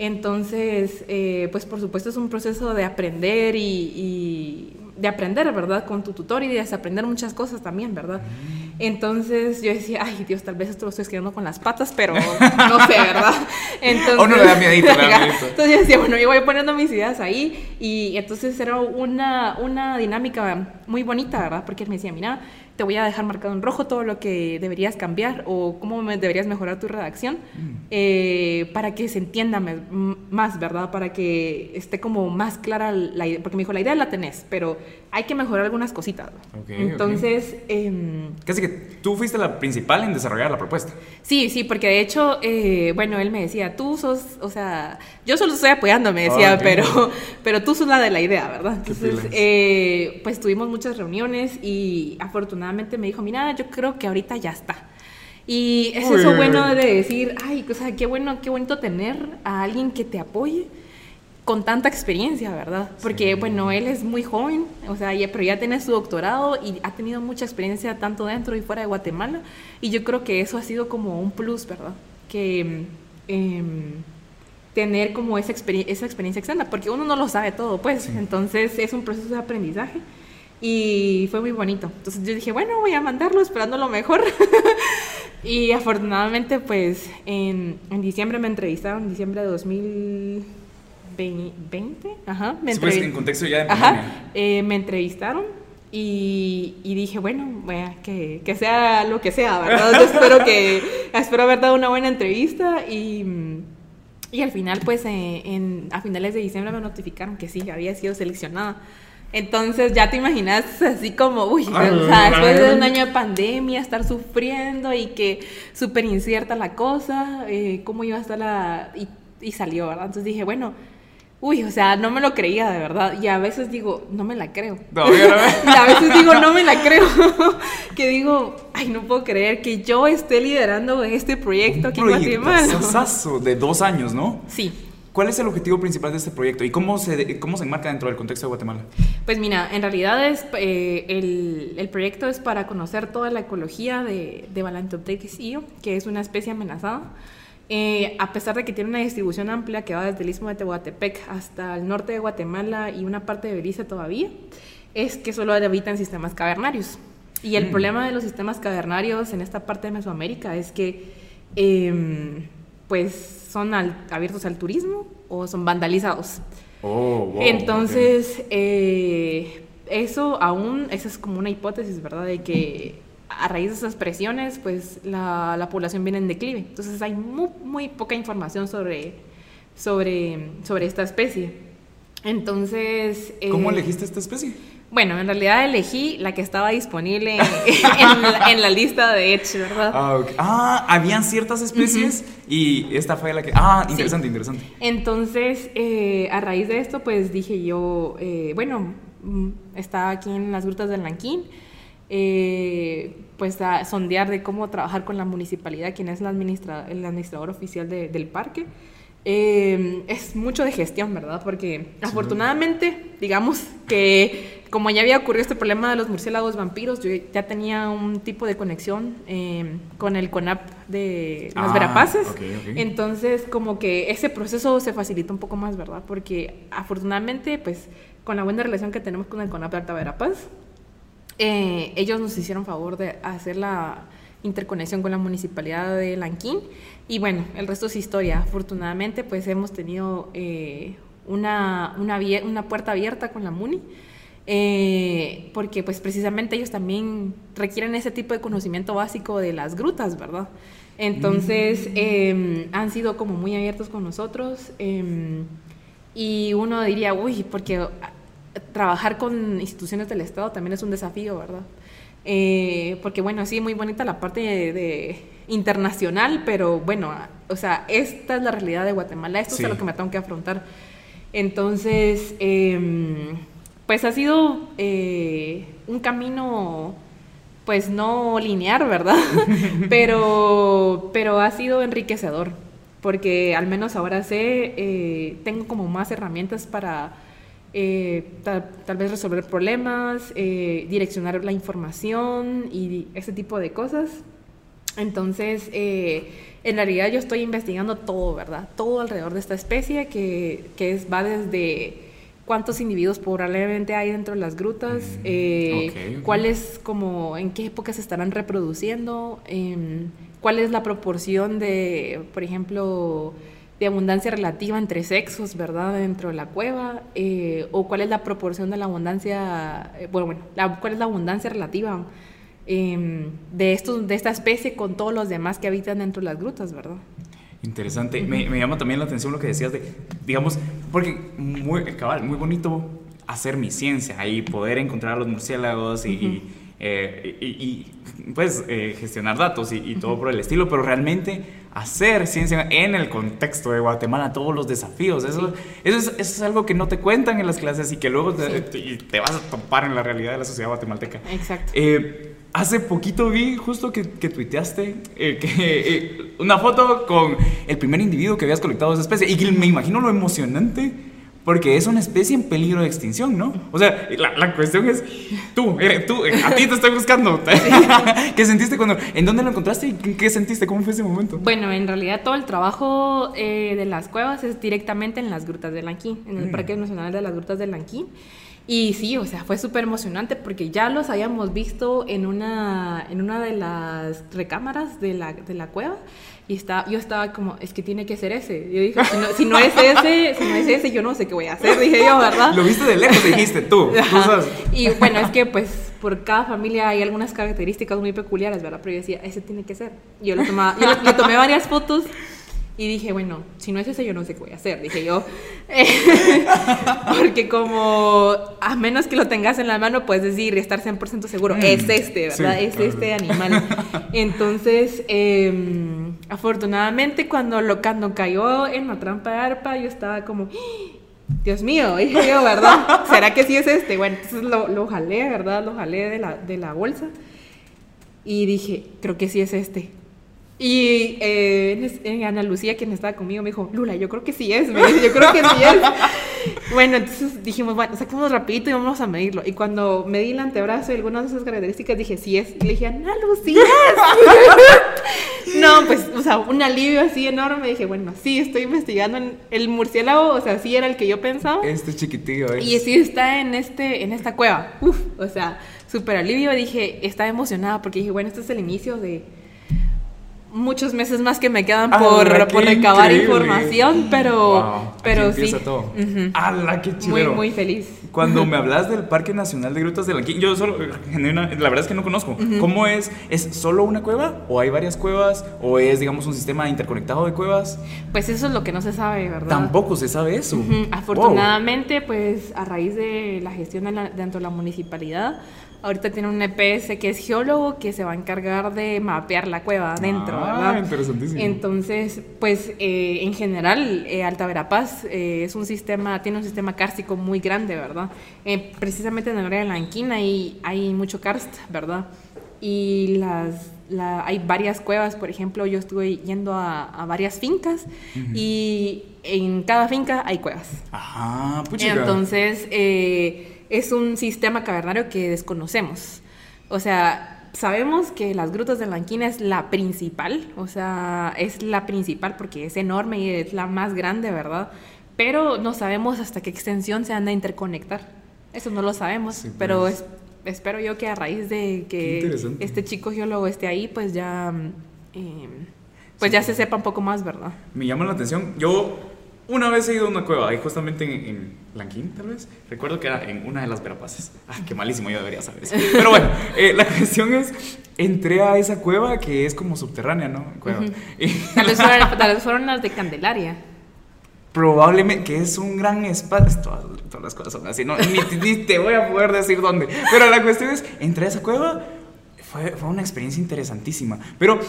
Entonces, pues por supuesto es un proceso de aprender y, y, de aprender, ¿verdad? Con tu tutor y de desaprender muchas cosas también, ¿verdad? Mm. Entonces yo decía, ay Dios, tal vez esto lo estoy escribiendo con las patas, pero [LAUGHS] no sé, ¿verdad? Entonces, o no le da miedito, le da miedito. Entonces yo decía, bueno, yo voy poniendo mis ideas ahí y entonces era una, una dinámica muy bonita, ¿verdad? Porque él me decía, mira, te voy a dejar marcado en rojo todo lo que deberías cambiar o cómo deberías mejorar tu redacción mm. eh, para que se entienda más, ¿verdad? Para que esté como más clara la idea. Porque me dijo, la idea la tenés, pero hay que mejorar algunas cositas. Entonces... Em, Casi que tú fuiste la principal en desarrollar la propuesta. Sí, sí, porque de hecho, eh, bueno, él me decía, tú sos, o sea, yo solo estoy apoyando, me decía, pero, pero tú sos la de la idea, ¿verdad? Entonces, eh, pues tuvimos muchas reuniones y afortunadamente me dijo, mira, yo creo que ahorita ya está. Y es eso bueno de decir, ay, o sea, qué bueno, qué bonito tener a alguien que te apoye con tanta experiencia, ¿verdad? Porque, bueno, él es muy joven, o sea, ya, pero ya tiene su doctorado y ha tenido mucha experiencia tanto dentro y fuera de Guatemala. Y yo creo que eso ha sido como un plus, ¿verdad? Que em, tener como esa, esa experiencia externa, porque uno no lo sabe todo, pues. Entonces es un proceso de aprendizaje. Y fue muy bonito. Entonces yo dije, bueno, voy a mandarlo esperando lo mejor. [LAUGHS] y afortunadamente, pues en, en, diciembre me entrevistaron, en diciembre de 2020. Ajá, me pues, en contexto ya de Ajá, eh, me entrevistaron y, y, dije, bueno, que, que, sea lo que sea, ¿verdad? Yo [LAUGHS] espero, que, espero haber dado una buena entrevista y, y al final, pues eh, en, a finales de diciembre me notificaron que sí, había sido seleccionada. Entonces ya te imaginas así como, uy, o sea, después de un año de pandemia, estar sufriendo y que súper incierta la cosa, eh, cómo iba a estar la... Y, y, salió, ¿verdad? Entonces dije, bueno, uy, o sea, no me lo creía de verdad. Y a veces digo, no me la creo. [LAUGHS] y a veces digo, no me la creo. [LAUGHS] que digo, ay, no puedo creer que yo esté liderando este proyecto aquí en Guatemala. de dos años, ¿no? Sí. ¿Cuál es el objetivo principal de este proyecto y cómo se, cómo se enmarca dentro del contexto de Guatemala? Pues mira, en realidad es, eh, el, el, proyecto es para conocer toda la ecología de, de Balantotequisio, que es una especie amenazada. eh, a pesar de que tiene una distribución amplia que va desde el istmo de Tehuantepec hasta el norte de Guatemala y una parte de Belice todavía, es que solo habitan sistemas cavernarios. Y el Mm. problema de los sistemas cavernarios en esta parte de Mesoamérica es que em, pues son al- abiertos al turismo o son vandalizados. Oh, wow, Entonces, eh, eso aún, esa es como una hipótesis, ¿verdad? De que a raíz de esas presiones, pues la, la población viene en declive. Entonces hay muy, muy poca información sobre, sobre, sobre esta especie. Entonces... ok. ¿Cómo eh, elegiste esta especie? Bueno, en realidad elegí la que estaba disponible en, [LAUGHS] en la, en la lista de Edge, ¿verdad? Ah, ok. Ah, habían ciertas especies y esta fue la que... Ah, interesante, interesante. Entonces, eh, a raíz de esto, pues dije yo, eh, bueno, mm, estaba aquí en las grutas del Lanquín, eh, pues a sondear de cómo trabajar con la municipalidad, quien es la administra el administrador oficial de- del parque. Eh, es mucho de gestión, ¿verdad? Porque afortunadamente, digamos que como ya había ocurrido este problema de los murciélagos vampiros, yo ya tenía un tipo de conexión eh, con el CONAP de las Ah, Verapaces. Entonces, como que ese proceso se facilita un poco más, ¿verdad? Porque afortunadamente, pues, con la buena relación que tenemos con el CONAP de Alta Verapaz, eh, ellos nos hicieron favor de hacer la interconexión con la municipalidad de Lanquín. Y bueno, el resto es historia. Afortunadamente, pues hemos tenido eh, una, una, puerta abierta con la MUNI. eh, porque pues precisamente ellos también requieren ese tipo de conocimiento básico de las grutas, ¿verdad? Entonces eh, han sido como muy abiertos con nosotros eh, y uno diría, uy, porque ah, trabajar con instituciones del Estado también es un desafío, ¿verdad? Eh, porque bueno, sí, muy bonita la parte de, de internacional, pero bueno, o sea, esta es la realidad de Guatemala, esto Sí. es a lo que me tengo que afrontar. Entonces, em, pues ha sido eh, un camino, pues no lineal, ¿verdad? [LAUGHS] pero, pero ha sido enriquecedor, porque al menos ahora sé, eh, tengo como más herramientas para eh, tal, tal vez resolver problemas, eh, direccionar la información y ese tipo de cosas. Entonces, eh, en realidad yo estoy investigando todo, ¿verdad? Todo alrededor de esta especie que, que es, va desde cuántos individuos probablemente hay dentro de las grutas, Mm, eh, ok, ok. cuáles como, en qué época se estarán reproduciendo, em, cuál es la proporción de, por ejemplo, de abundancia relativa entre sexos, ¿verdad? Dentro de la cueva, eh, o cuál es la proporción de la abundancia, eh, bueno, bueno, la- cuál es la abundancia relativa em, de, estos, de esta especie con todos los demás que habitan dentro de las grutas, ¿verdad? Interesante. me, me llama también la atención lo que decías de, digamos, porque muy, cabal, muy bonito hacer mi ciencia ahí, poder encontrar a los murciélagos y, y, eh, y- y, pues eh, gestionar datos y, y todo por el estilo, pero realmente hacer ciencia en el contexto de Guatemala, todos los desafíos, eso, eso, es, eso es algo que no te cuentan en las clases y que luego y te vas a topar en la realidad de la sociedad guatemalteca. Exacto. Eh, hace poquito vi justo que, que tuiteaste eh, que, eh, una foto con el primer individuo que habías colectado de esa especie y me imagino lo emocionante porque es una especie en peligro de extinción, ¿no? O sea, la, la cuestión es, tú, eh, tú, eh, a ti te estoy buscando. [LAUGHS] ¿Qué sentiste cuando, en dónde lo encontraste y qué, sentiste? ¿Cómo fue ese momento? Bueno, en realidad todo el trabajo eh, de las cuevas es directamente en las grutas del Lanquín, en el Mm. Parque Nacional de las Grutas del Lanquín. Y sí, o sea, fue súper emocionante porque ya los habíamos visto en una, en una de las recámaras de la, de la cueva. Y está, yo estaba como, es que tiene que ser ese. Yo dije, si no, si no es ese, si no es ese, yo no sé qué voy a hacer, dije yo, ¿verdad? Lo viste de lejos dijiste, tú, tú sabes. Y bueno, es que pues por cada familia hay algunas características muy peculiares, ¿verdad? Pero yo decía, ese tiene que ser. Yo le, tomaba, yo le, le tomé varias fotos y dije, bueno, si no es ese, yo no sé qué voy a hacer, dije yo. [LAUGHS] Porque como a menos que lo tengas en la mano, puedes decir y estar 100% seguro, Mm, es este, ¿verdad? sí, es claro. este animal. [LAUGHS] Entonces, eh, afortunadamente, cuando, lo, cuando cayó en la trampa de arpa, yo estaba como... Dios mío, dije yo, ¿verdad? ¿Será que sí es este? Bueno, entonces lo, lo jalé, ¿verdad? Lo jalé de la, de la bolsa y dije, creo que sí es este. Y eh, en es- en Ana Lucía, quien estaba conmigo, me dijo, Lula, yo creo que sí es, me dice, yo creo que sí es. [LAUGHS] bueno, entonces dijimos, bueno, saquemos rapidito y vamos a medirlo. Y cuando medí el antebrazo y algunas de esas características, dije, sí es. Y le dije, Ana Lucía es. [LAUGHS] no, pues, o sea, un alivio así enorme. Dije, bueno, sí, estoy investigando en el murciélago, o sea, sí era el que yo pensaba. Este chiquitillo es. Y sí está en, este, en esta cueva. Uf, o sea, súper alivio. Dije, estaba emocionada porque dije, bueno, este es el inicio de muchos meses más que me quedan Ah, por, por recabar increíble. información, pero, Wow, pero aquí sí. todo. Ujú. ¡Hala, qué Muy, muy feliz. Cuando me [LAUGHS] hablas del Parque Nacional de Grutas de Lanquín, yo solo, la verdad es que no conozco. ¿Cómo es? ¿Es solo una cueva? ¿O hay varias cuevas? ¿O es, digamos, un sistema interconectado de cuevas? Pues eso es lo que no se sabe, ¿verdad? Tampoco se sabe eso. Ujú. Wow. Afortunadamente, pues a raíz de la gestión de la- dentro de la municipalidad, ahorita tiene un EPS que es geólogo que se va a encargar de mapear la cueva adentro, Ah, ¿verdad? interesantísimo. Entonces, pues eh, en general, eh, Alta Verapaz eh, es un sistema, tiene un sistema kárstico muy grande, ¿verdad? Eh, precisamente en el área de la Anquina hay, hay mucho karst, ¿verdad? Y las, la- hay varias cuevas, por ejemplo, yo estuve yendo a, a varias fincas y en cada finca hay cuevas. Ajá, puchica. Entonces, eh, es un sistema cavernario que desconocemos. O sea, sabemos que las grutas de Lanquina es la principal, o sea, es la principal porque es enorme y es la más grande, ¿verdad? Pero no sabemos hasta qué extensión se han de interconectar. Eso no lo sabemos, Sí, pero pues. es- espero yo que a raíz de que este chico geólogo esté ahí, pues ya, mm, eh, pues ya se sepa un poco más, ¿verdad? Me llama la atención. Yo una vez he ido a una cueva, ahí justamente en, en Lanquín, tal vez. Recuerdo que era en una de las Verapaces. Ah, qué malísimo, yo debería saber eso. Pero bueno, eh, la [LAUGHS] cuestión es, entré a esa cueva que es como subterránea, ¿no? Cueva. Y Tal vez fueron, [LAUGHS] tal vez fueron las de Candelaria. probablemente, que es un gran espacio. Todas, todas las cosas son así, ¿no? Ni, ni te voy a poder decir dónde. Pero la cuestión es, entré a esa cueva, fue, fue una experiencia interesantísima. Pero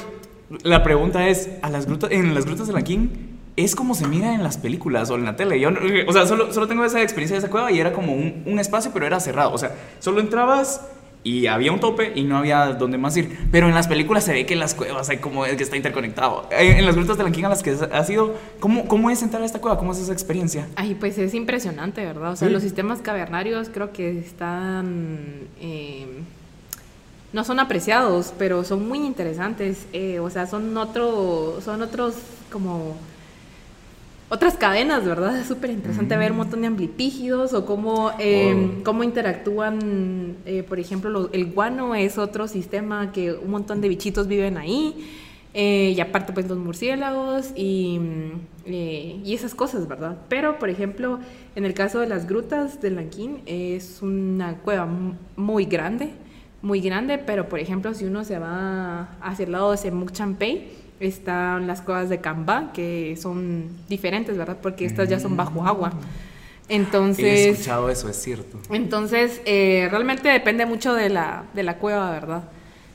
la pregunta es, ¿a las grutas, en las grutas de Lanquín es como se mira en las películas o en la tele? Yo, no- o sea, solo, solo tengo esa experiencia de esa cueva y era como un, un espacio, pero era cerrado. O sea, solo entrabas y había un tope y no había dónde más ir. Pero en las películas se ve que en las cuevas hay como es que está interconectado. En, en las grutas de Lanquín a las que has ido, ¿cómo, ¿cómo es entrar a esta cueva? ¿Cómo es esa experiencia? Ay, pues es impresionante, ¿verdad? O sea, Sí. los sistemas cavernarios creo que están... eh, no son apreciados, pero son muy interesantes. eh, o sea, son otro, son otros como otras cadenas, ¿verdad? Es súper interesante ver un montón de amblipígidos o cómo, eh, cómo interactúan, eh, por ejemplo, lo- el guano es otro sistema que un montón de bichitos viven ahí. eh, y aparte, pues los murciélagos y, mm, eh, y esas cosas, ¿verdad? Pero, por ejemplo, en el caso de las grutas de Lanquín, es una cueva mu- muy grande, muy grande, pero, por ejemplo, si uno se va hacia el lado de Semuc Champey, están las cuevas de Cambá, que son diferentes, ¿verdad? Porque estas ya son bajo agua. He Entonces, escuchado eso, es cierto. entonces, eh, realmente depende mucho de la, de la cueva, ¿verdad?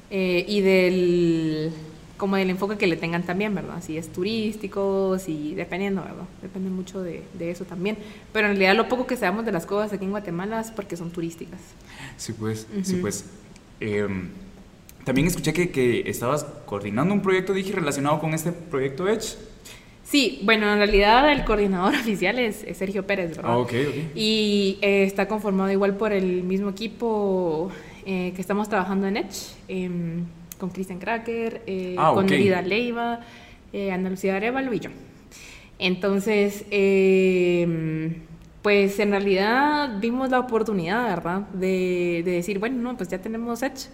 Eh, y del como del enfoque que le tengan también, ¿verdad? Si es turístico, si dependiendo, ¿verdad? Depende mucho de, de eso también. Pero en realidad lo poco que sabemos de las cuevas aquí en Guatemala es porque son turísticas. Sí, pues, sí, pues. Em, también escuché que, que estabas coordinando un proyecto, dije, relacionado con este proyecto Edge. Sí, bueno, en realidad el coordinador [LAUGHS] oficial es, es Sergio Pérez, ¿verdad? Ah, ok, ok. Y eh, está conformado igual por el mismo equipo eh, que estamos trabajando en Edge, em, con Christian Cracker, eh, Ah, con ok. Nerida Leiva, Ana Lucía Arevalo y yo. Entonces, em, pues en realidad vimos la oportunidad, ¿verdad? De, de decir, bueno, no, pues ya tenemos Edge,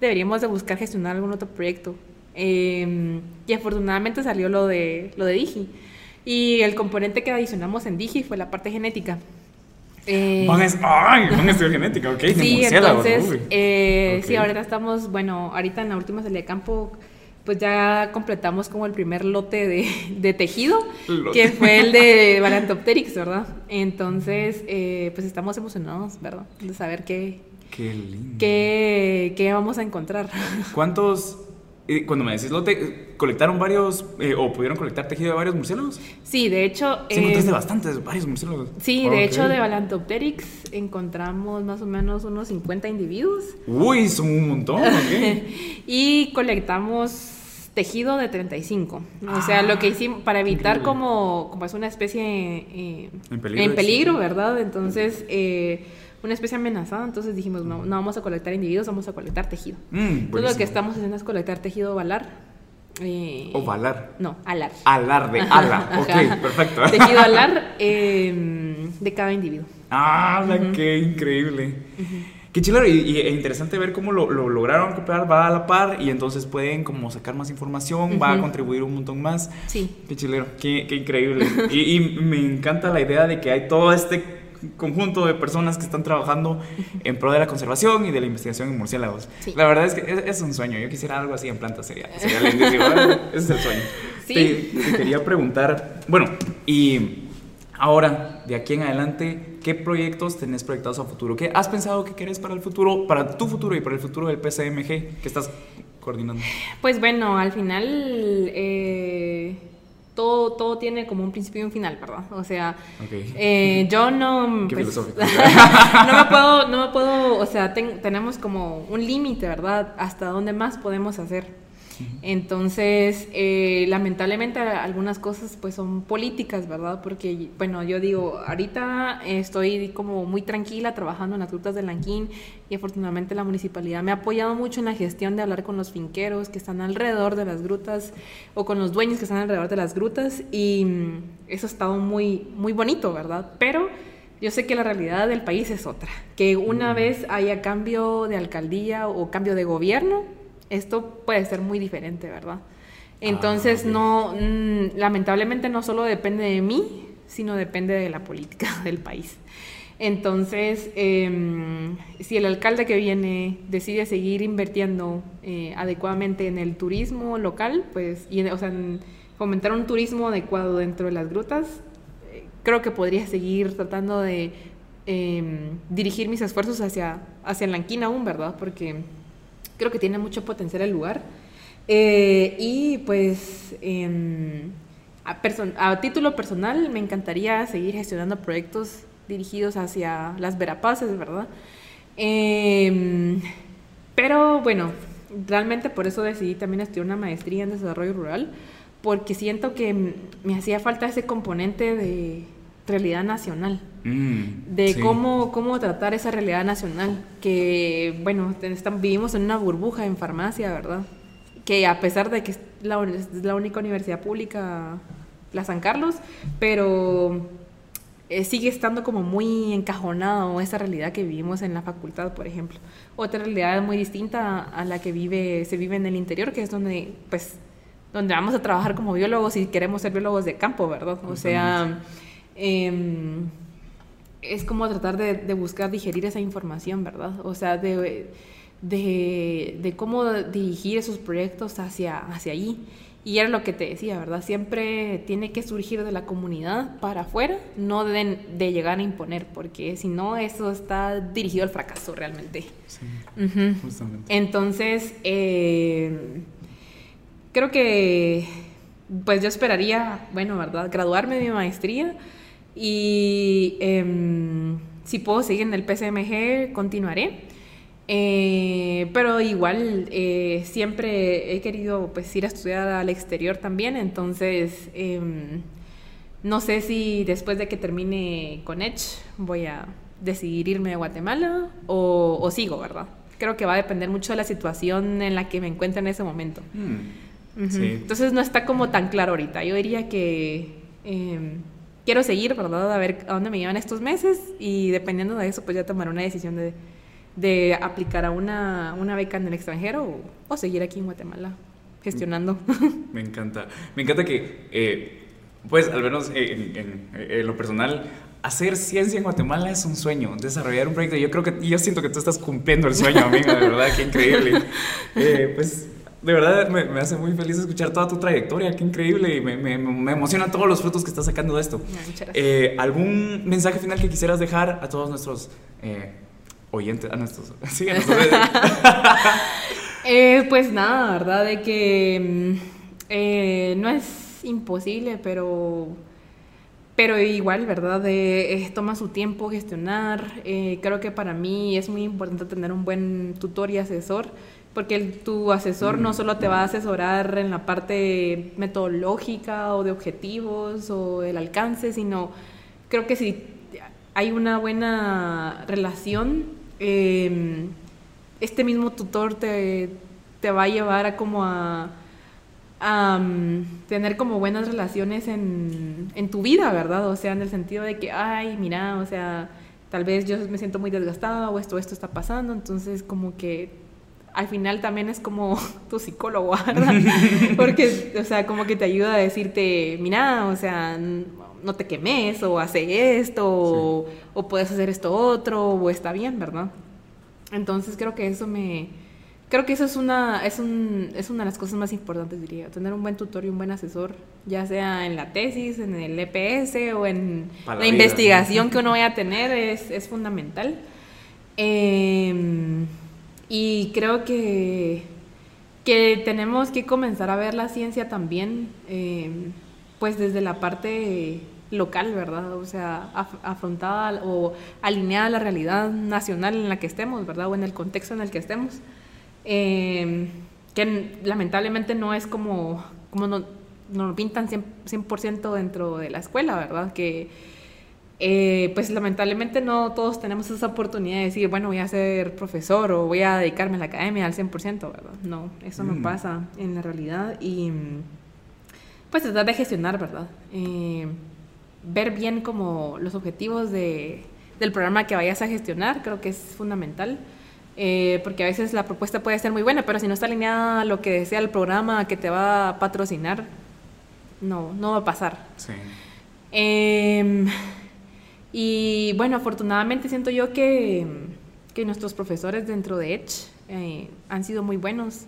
deberíamos de buscar gestionar algún otro proyecto. Em, y afortunadamente salió lo de, lo de Digi. Y el componente que adicionamos en Digi fue la parte genética. Eh, Van a, ¡Ay! Van a estudiar genética, ok. [LAUGHS] sí, entonces, eh, sí, Ok. ahorita estamos, bueno, ahorita en la última salida de campo, pues ya completamos como el primer lote de, de tejido, Lote. que fue el de [LAUGHS] Balantopteryx, ¿verdad? Entonces, eh, pues estamos emocionados, ¿verdad? De saber qué, Qué lindo. qué, qué vamos a encontrar. [LAUGHS] ¿Cuántos, eh, cuando me decís lote, colectaron varios, eh, o pudieron colectar tejido de varios murciélagos? Sí, de hecho... Sí, encontraste eh, bastantes, varios murciélagos. Sí, de hecho de Balantopteryx encontramos más o menos unos 50 individuos Uy, son un montón, ok. [LAUGHS] y colectamos tejido de 35. O sea, lo que hicimos para evitar increíble. como, como es una especie eh, En peligro. ¿verdad? Entonces, eh, una especie amenazada, entonces dijimos, no, no vamos a colectar individuos, vamos a colectar tejido. Mm, Entonces lo que estamos haciendo es colectar tejido balar. Eh, Ovalar. No, alar. Alar, de ala. ok, perfecto. [LAUGHS] Tejido alar em, de cada individuo. ¡Ah, qué increíble! Qué chido y, e interesante ver cómo lo, lograron copiar, va a la par y entonces pueden como sacar más información, va a contribuir un montón más. Sí. Qué chilero, qué, increíble. y, y, me encanta la idea de que hay todo este conjunto de personas que están trabajando en pro de la conservación y de la investigación en murciélagos. La verdad es que es, un sueño. Yo quisiera algo así en plantas, sería, [LAUGHS] sería. Ese es el sueño. Sí. te quería preguntar, bueno, y Ahora, de aquí en adelante, ¿qué proyectos tenés proyectados a futuro? ¿Qué has pensado que querés para el futuro, para tu futuro y para el futuro del PCMG que estás coordinando? Pues bueno, al final eh, todo, todo tiene como un principio y un final, ¿verdad? O sea, eh, yo no... [LAUGHS] Pues, [LAUGHS] no me puedo, no me puedo, o sea, tenemos como un límite, ¿verdad? Hasta dónde más podemos hacer. Entonces, eh, lamentablemente algunas cosas pues son políticas, ¿verdad? Porque, bueno, yo digo, ahorita estoy como muy tranquila trabajando en las grutas de Lanquín y afortunadamente la municipalidad me ha apoyado mucho en la gestión de hablar con los finqueros que están alrededor de las grutas o con los dueños que están alrededor de las grutas y mm, eso ha estado muy, muy bonito, ¿verdad? Pero yo sé que la realidad del país es otra, que una vez haya cambio de alcaldía o cambio de gobierno, esto puede ser muy diferente, ¿verdad? Entonces, ah, no, mm, lamentablemente no solo depende de mí, sino depende de la política [LAUGHS] del país. Entonces, em, si el alcalde que viene decide seguir invirtiendo eh, adecuadamente en el turismo local, pues, y, o sea, fomentar un turismo adecuado dentro de las grutas, eh, creo que podría seguir tratando de em, dirigir mis esfuerzos hacia, hacia Lanquín aún, ¿verdad? Porque Creo que tiene mucho potencial el lugar. Eh, y pues a, título personal me encantaría seguir gestionando proyectos dirigidos hacia las Verapaces, ¿verdad? Em, pero bueno, realmente por eso decidí también estudiar una maestría en desarrollo rural, porque siento que me hacía falta ese componente de realidad nacional, mm, de cómo, cómo tratar esa realidad nacional, que bueno, vivimos en una burbuja en farmacia, ¿verdad? Que a pesar de que es la, la única universidad pública, la San Carlos, pero eh, sigue estando como muy encajonado esa realidad que vivimos en la facultad, por ejemplo. Otra realidad muy distinta a la que vive, se vive en el interior, que es donde, pues, donde vamos a trabajar como biólogos y queremos ser biólogos de campo, ¿verdad? O sea... Em, es como tratar de, buscar digerir esa información, ¿verdad? O sea, de, de, cómo dirigir esos proyectos hacia, hacia allí. Y era lo que te decía, ¿verdad? Siempre tiene que surgir de la comunidad para afuera, no de, de llegar a imponer, porque si no, eso está dirigido al fracaso realmente. Sí, justamente. Entonces, eh, creo que, pues yo esperaría, bueno, ¿verdad? Graduarme de mi maestría y em, si puedo seguir en el PCMG, continuaré. Eh, pero igual eh, siempre he querido pues ir a estudiar al exterior también, entonces em, no sé si después de que termine con Edge voy a decidir irme a Guatemala o, sigo, ¿verdad? Creo que va a depender mucho de la situación en la que me encuentre en ese momento. Mm, entonces no está como tan claro ahorita. Yo diría que em, quiero seguir, ¿verdad? A ver a dónde me llevan estos meses y dependiendo de eso, pues ya tomar una decisión de, de aplicar a una, una, beca en el extranjero o, seguir aquí en Guatemala gestionando. [LAUGHS] Me encanta. Me encanta que, eh, pues, al menos en, en, lo personal, hacer ciencia en Guatemala es un sueño, desarrollar un proyecto. Yo creo que, yo siento que tú estás cumpliendo el sueño, amiga, de verdad, qué increíble. [LAUGHS] Eh, pues de verdad me, me, hace muy feliz escuchar toda tu trayectoria, qué increíble y me, me, me emocionan todos los frutos que estás sacando de esto. Eh, ¿Algún mensaje final que quisieras dejar a todos nuestros eh, oyentes, a nuestros... [LAUGHS] Sí, [LAUGHS] eh, pues nada, ¿verdad? De que mm, no es imposible, pero pero igual, ¿verdad? De, toma su tiempo gestionar. creo que para mí es muy importante tener un buen tutor y asesor porque tu asesor no mm. solo te va a asesorar en la parte metodológica o de objetivos o el alcance, sino creo que si hay una buena relación, em, este mismo tutor te, te, va a llevar a como a, tener como buenas relaciones en, en, tu vida, ¿verdad? O sea, en el sentido de que, ay, mira, o sea, tal vez yo me siento muy desgastada o esto, esto está pasando, entonces como que al final también es como [LAUGHS] tu psicólogo, ¿verdad? [LAUGHS] Porque, o sea, como que te ayuda a decirte, mira, o sea, no te quemes, o hace esto, o, o, puedes hacer esto otro, o está bien, ¿verdad? Entonces creo que eso me Creo que eso es una, es, un, es una de las cosas más importantes, diría. Tener un buen tutor y un buen asesor, ya sea en la tesis, en el EPS o en la, investigación que uno vaya a tener, es, es fundamental. Em, y creo que, que tenemos que comenzar a ver la ciencia también, em, pues desde la parte local, ¿verdad? O sea, afrontada o alineada a la realidad nacional en la que estemos, ¿verdad? O en el contexto en el que estemos. Em, que lamentablemente no es como, como nos no pintan 100%, dentro de la escuela, ¿verdad? Que eh, pues lamentablemente no todos tenemos esa oportunidad de decir, bueno, voy a ser profesor o voy a dedicarme a la academia al 100%, ¿verdad? No, eso no mm. pasa en la realidad y pues tratar de gestionar, ¿verdad? Eh, ver bien como los objetivos de, del programa que vayas a gestionar, creo que es fundamental. Eh, porque a veces la propuesta puede ser muy buena, pero si no está alineada a lo que desea el programa que te va a patrocinar, no, no va a pasar. Sí. Y bueno, afortunadamente siento yo que, que nuestros profesores dentro de Edge eh, han sido muy buenos.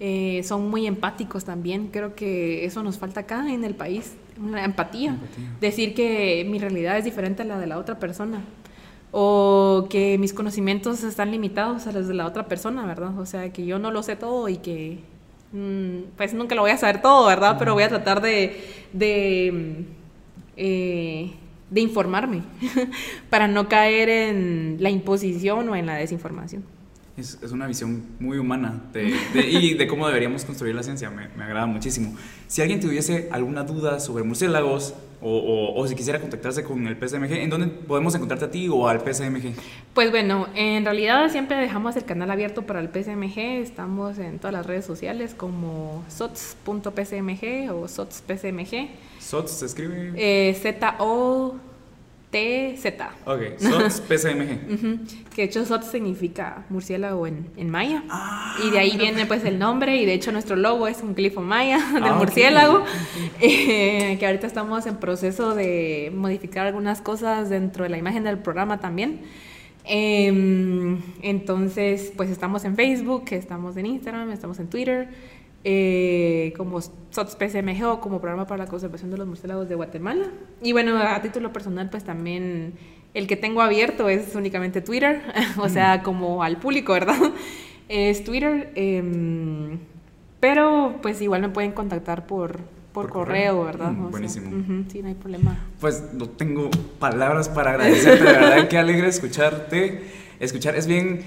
Eh, son muy empáticos también. Creo que eso nos falta acá en el país, una empatía. empatía. Decir que mi realidad es diferente a la de la otra persona o que mis conocimientos están limitados a los de la otra persona, ¿verdad? O sea, que yo no lo sé todo y que mm, pues nunca lo voy a saber todo, ¿verdad? Pero voy a tratar de, de, eh, de informarme [LAUGHS] para no caer en la imposición o en la desinformación. Es, es, una visión muy humana de, y de cómo deberíamos construir la ciencia. Me, me, agrada muchísimo. Si alguien tuviese alguna duda sobre murciélagos o, o, si quisiera contactarse con el PSMG, ¿en dónde podemos encontrarte a ti o al PSMG? Pues bueno, en realidad siempre dejamos el canal abierto para el PSMG. Estamos en todas las redes sociales como sots.psmg o sotspsmg. ¿Sots se escribe? Eh, Z-O. TZ. Ok, SOTS [LAUGHS] PCMG. Que de hecho SOTS significa murciélago en, en maya. Ah, y de ahí viene pues el nombre y de hecho nuestro logo es un glifo maya [LAUGHS] del ah, murciélago. Eh, que ahorita estamos en proceso de modificar algunas cosas dentro de la imagen del programa también. Em, entonces pues estamos en Facebook, estamos en Instagram, estamos en Twitter eh, como SOTS-PSMG o como Programa para la Conservación de los Murciélagos de Guatemala. Y bueno, a título personal, pues también el que tengo abierto es únicamente Twitter, [LAUGHS] o sea, como al público, ¿verdad? [LAUGHS] Es Twitter, em, pero pues igual me pueden contactar por, por, correo, ¿verdad? Mm, buenísimo. sí, no hay problema. Pues no tengo palabras para agradecerte, de verdad, qué alegre escucharte. Escuchar es bien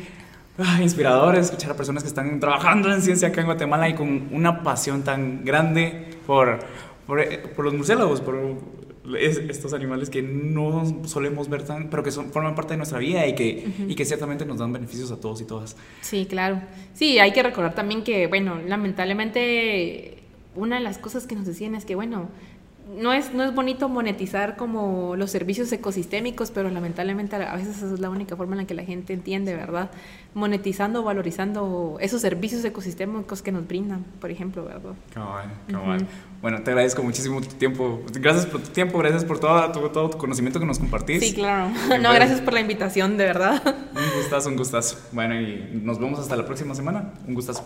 inspirador escuchar a personas que están trabajando en ciencia acá en Guatemala y con una pasión tan grande por, por, eh, por los murciélagos, por estos animales que no solemos ver tan, pero que son, forman parte de nuestra vida y que, y que ciertamente nos dan beneficios a todos y todas. Sí, claro. Sí, hay que recordar también que, bueno, lamentablemente una de las cosas que nos decían es que, bueno, no es, no es bonito monetizar como los servicios ecosistémicos, pero lamentablemente a veces esa es la única forma en la que la gente entiende, ¿verdad? Monetizando, valorizando esos servicios ecosistémicos que nos brindan, por ejemplo, ¿verdad? Cabal, Bueno, te agradezco muchísimo tu tiempo. Gracias por tu tiempo, gracias por todo, todo, tu conocimiento que nos compartís. Sí, claro. no, gracias por la invitación, de verdad. Un gustazo, un gustazo. Bueno, y nos vemos hasta la próxima semana. Un gustazo.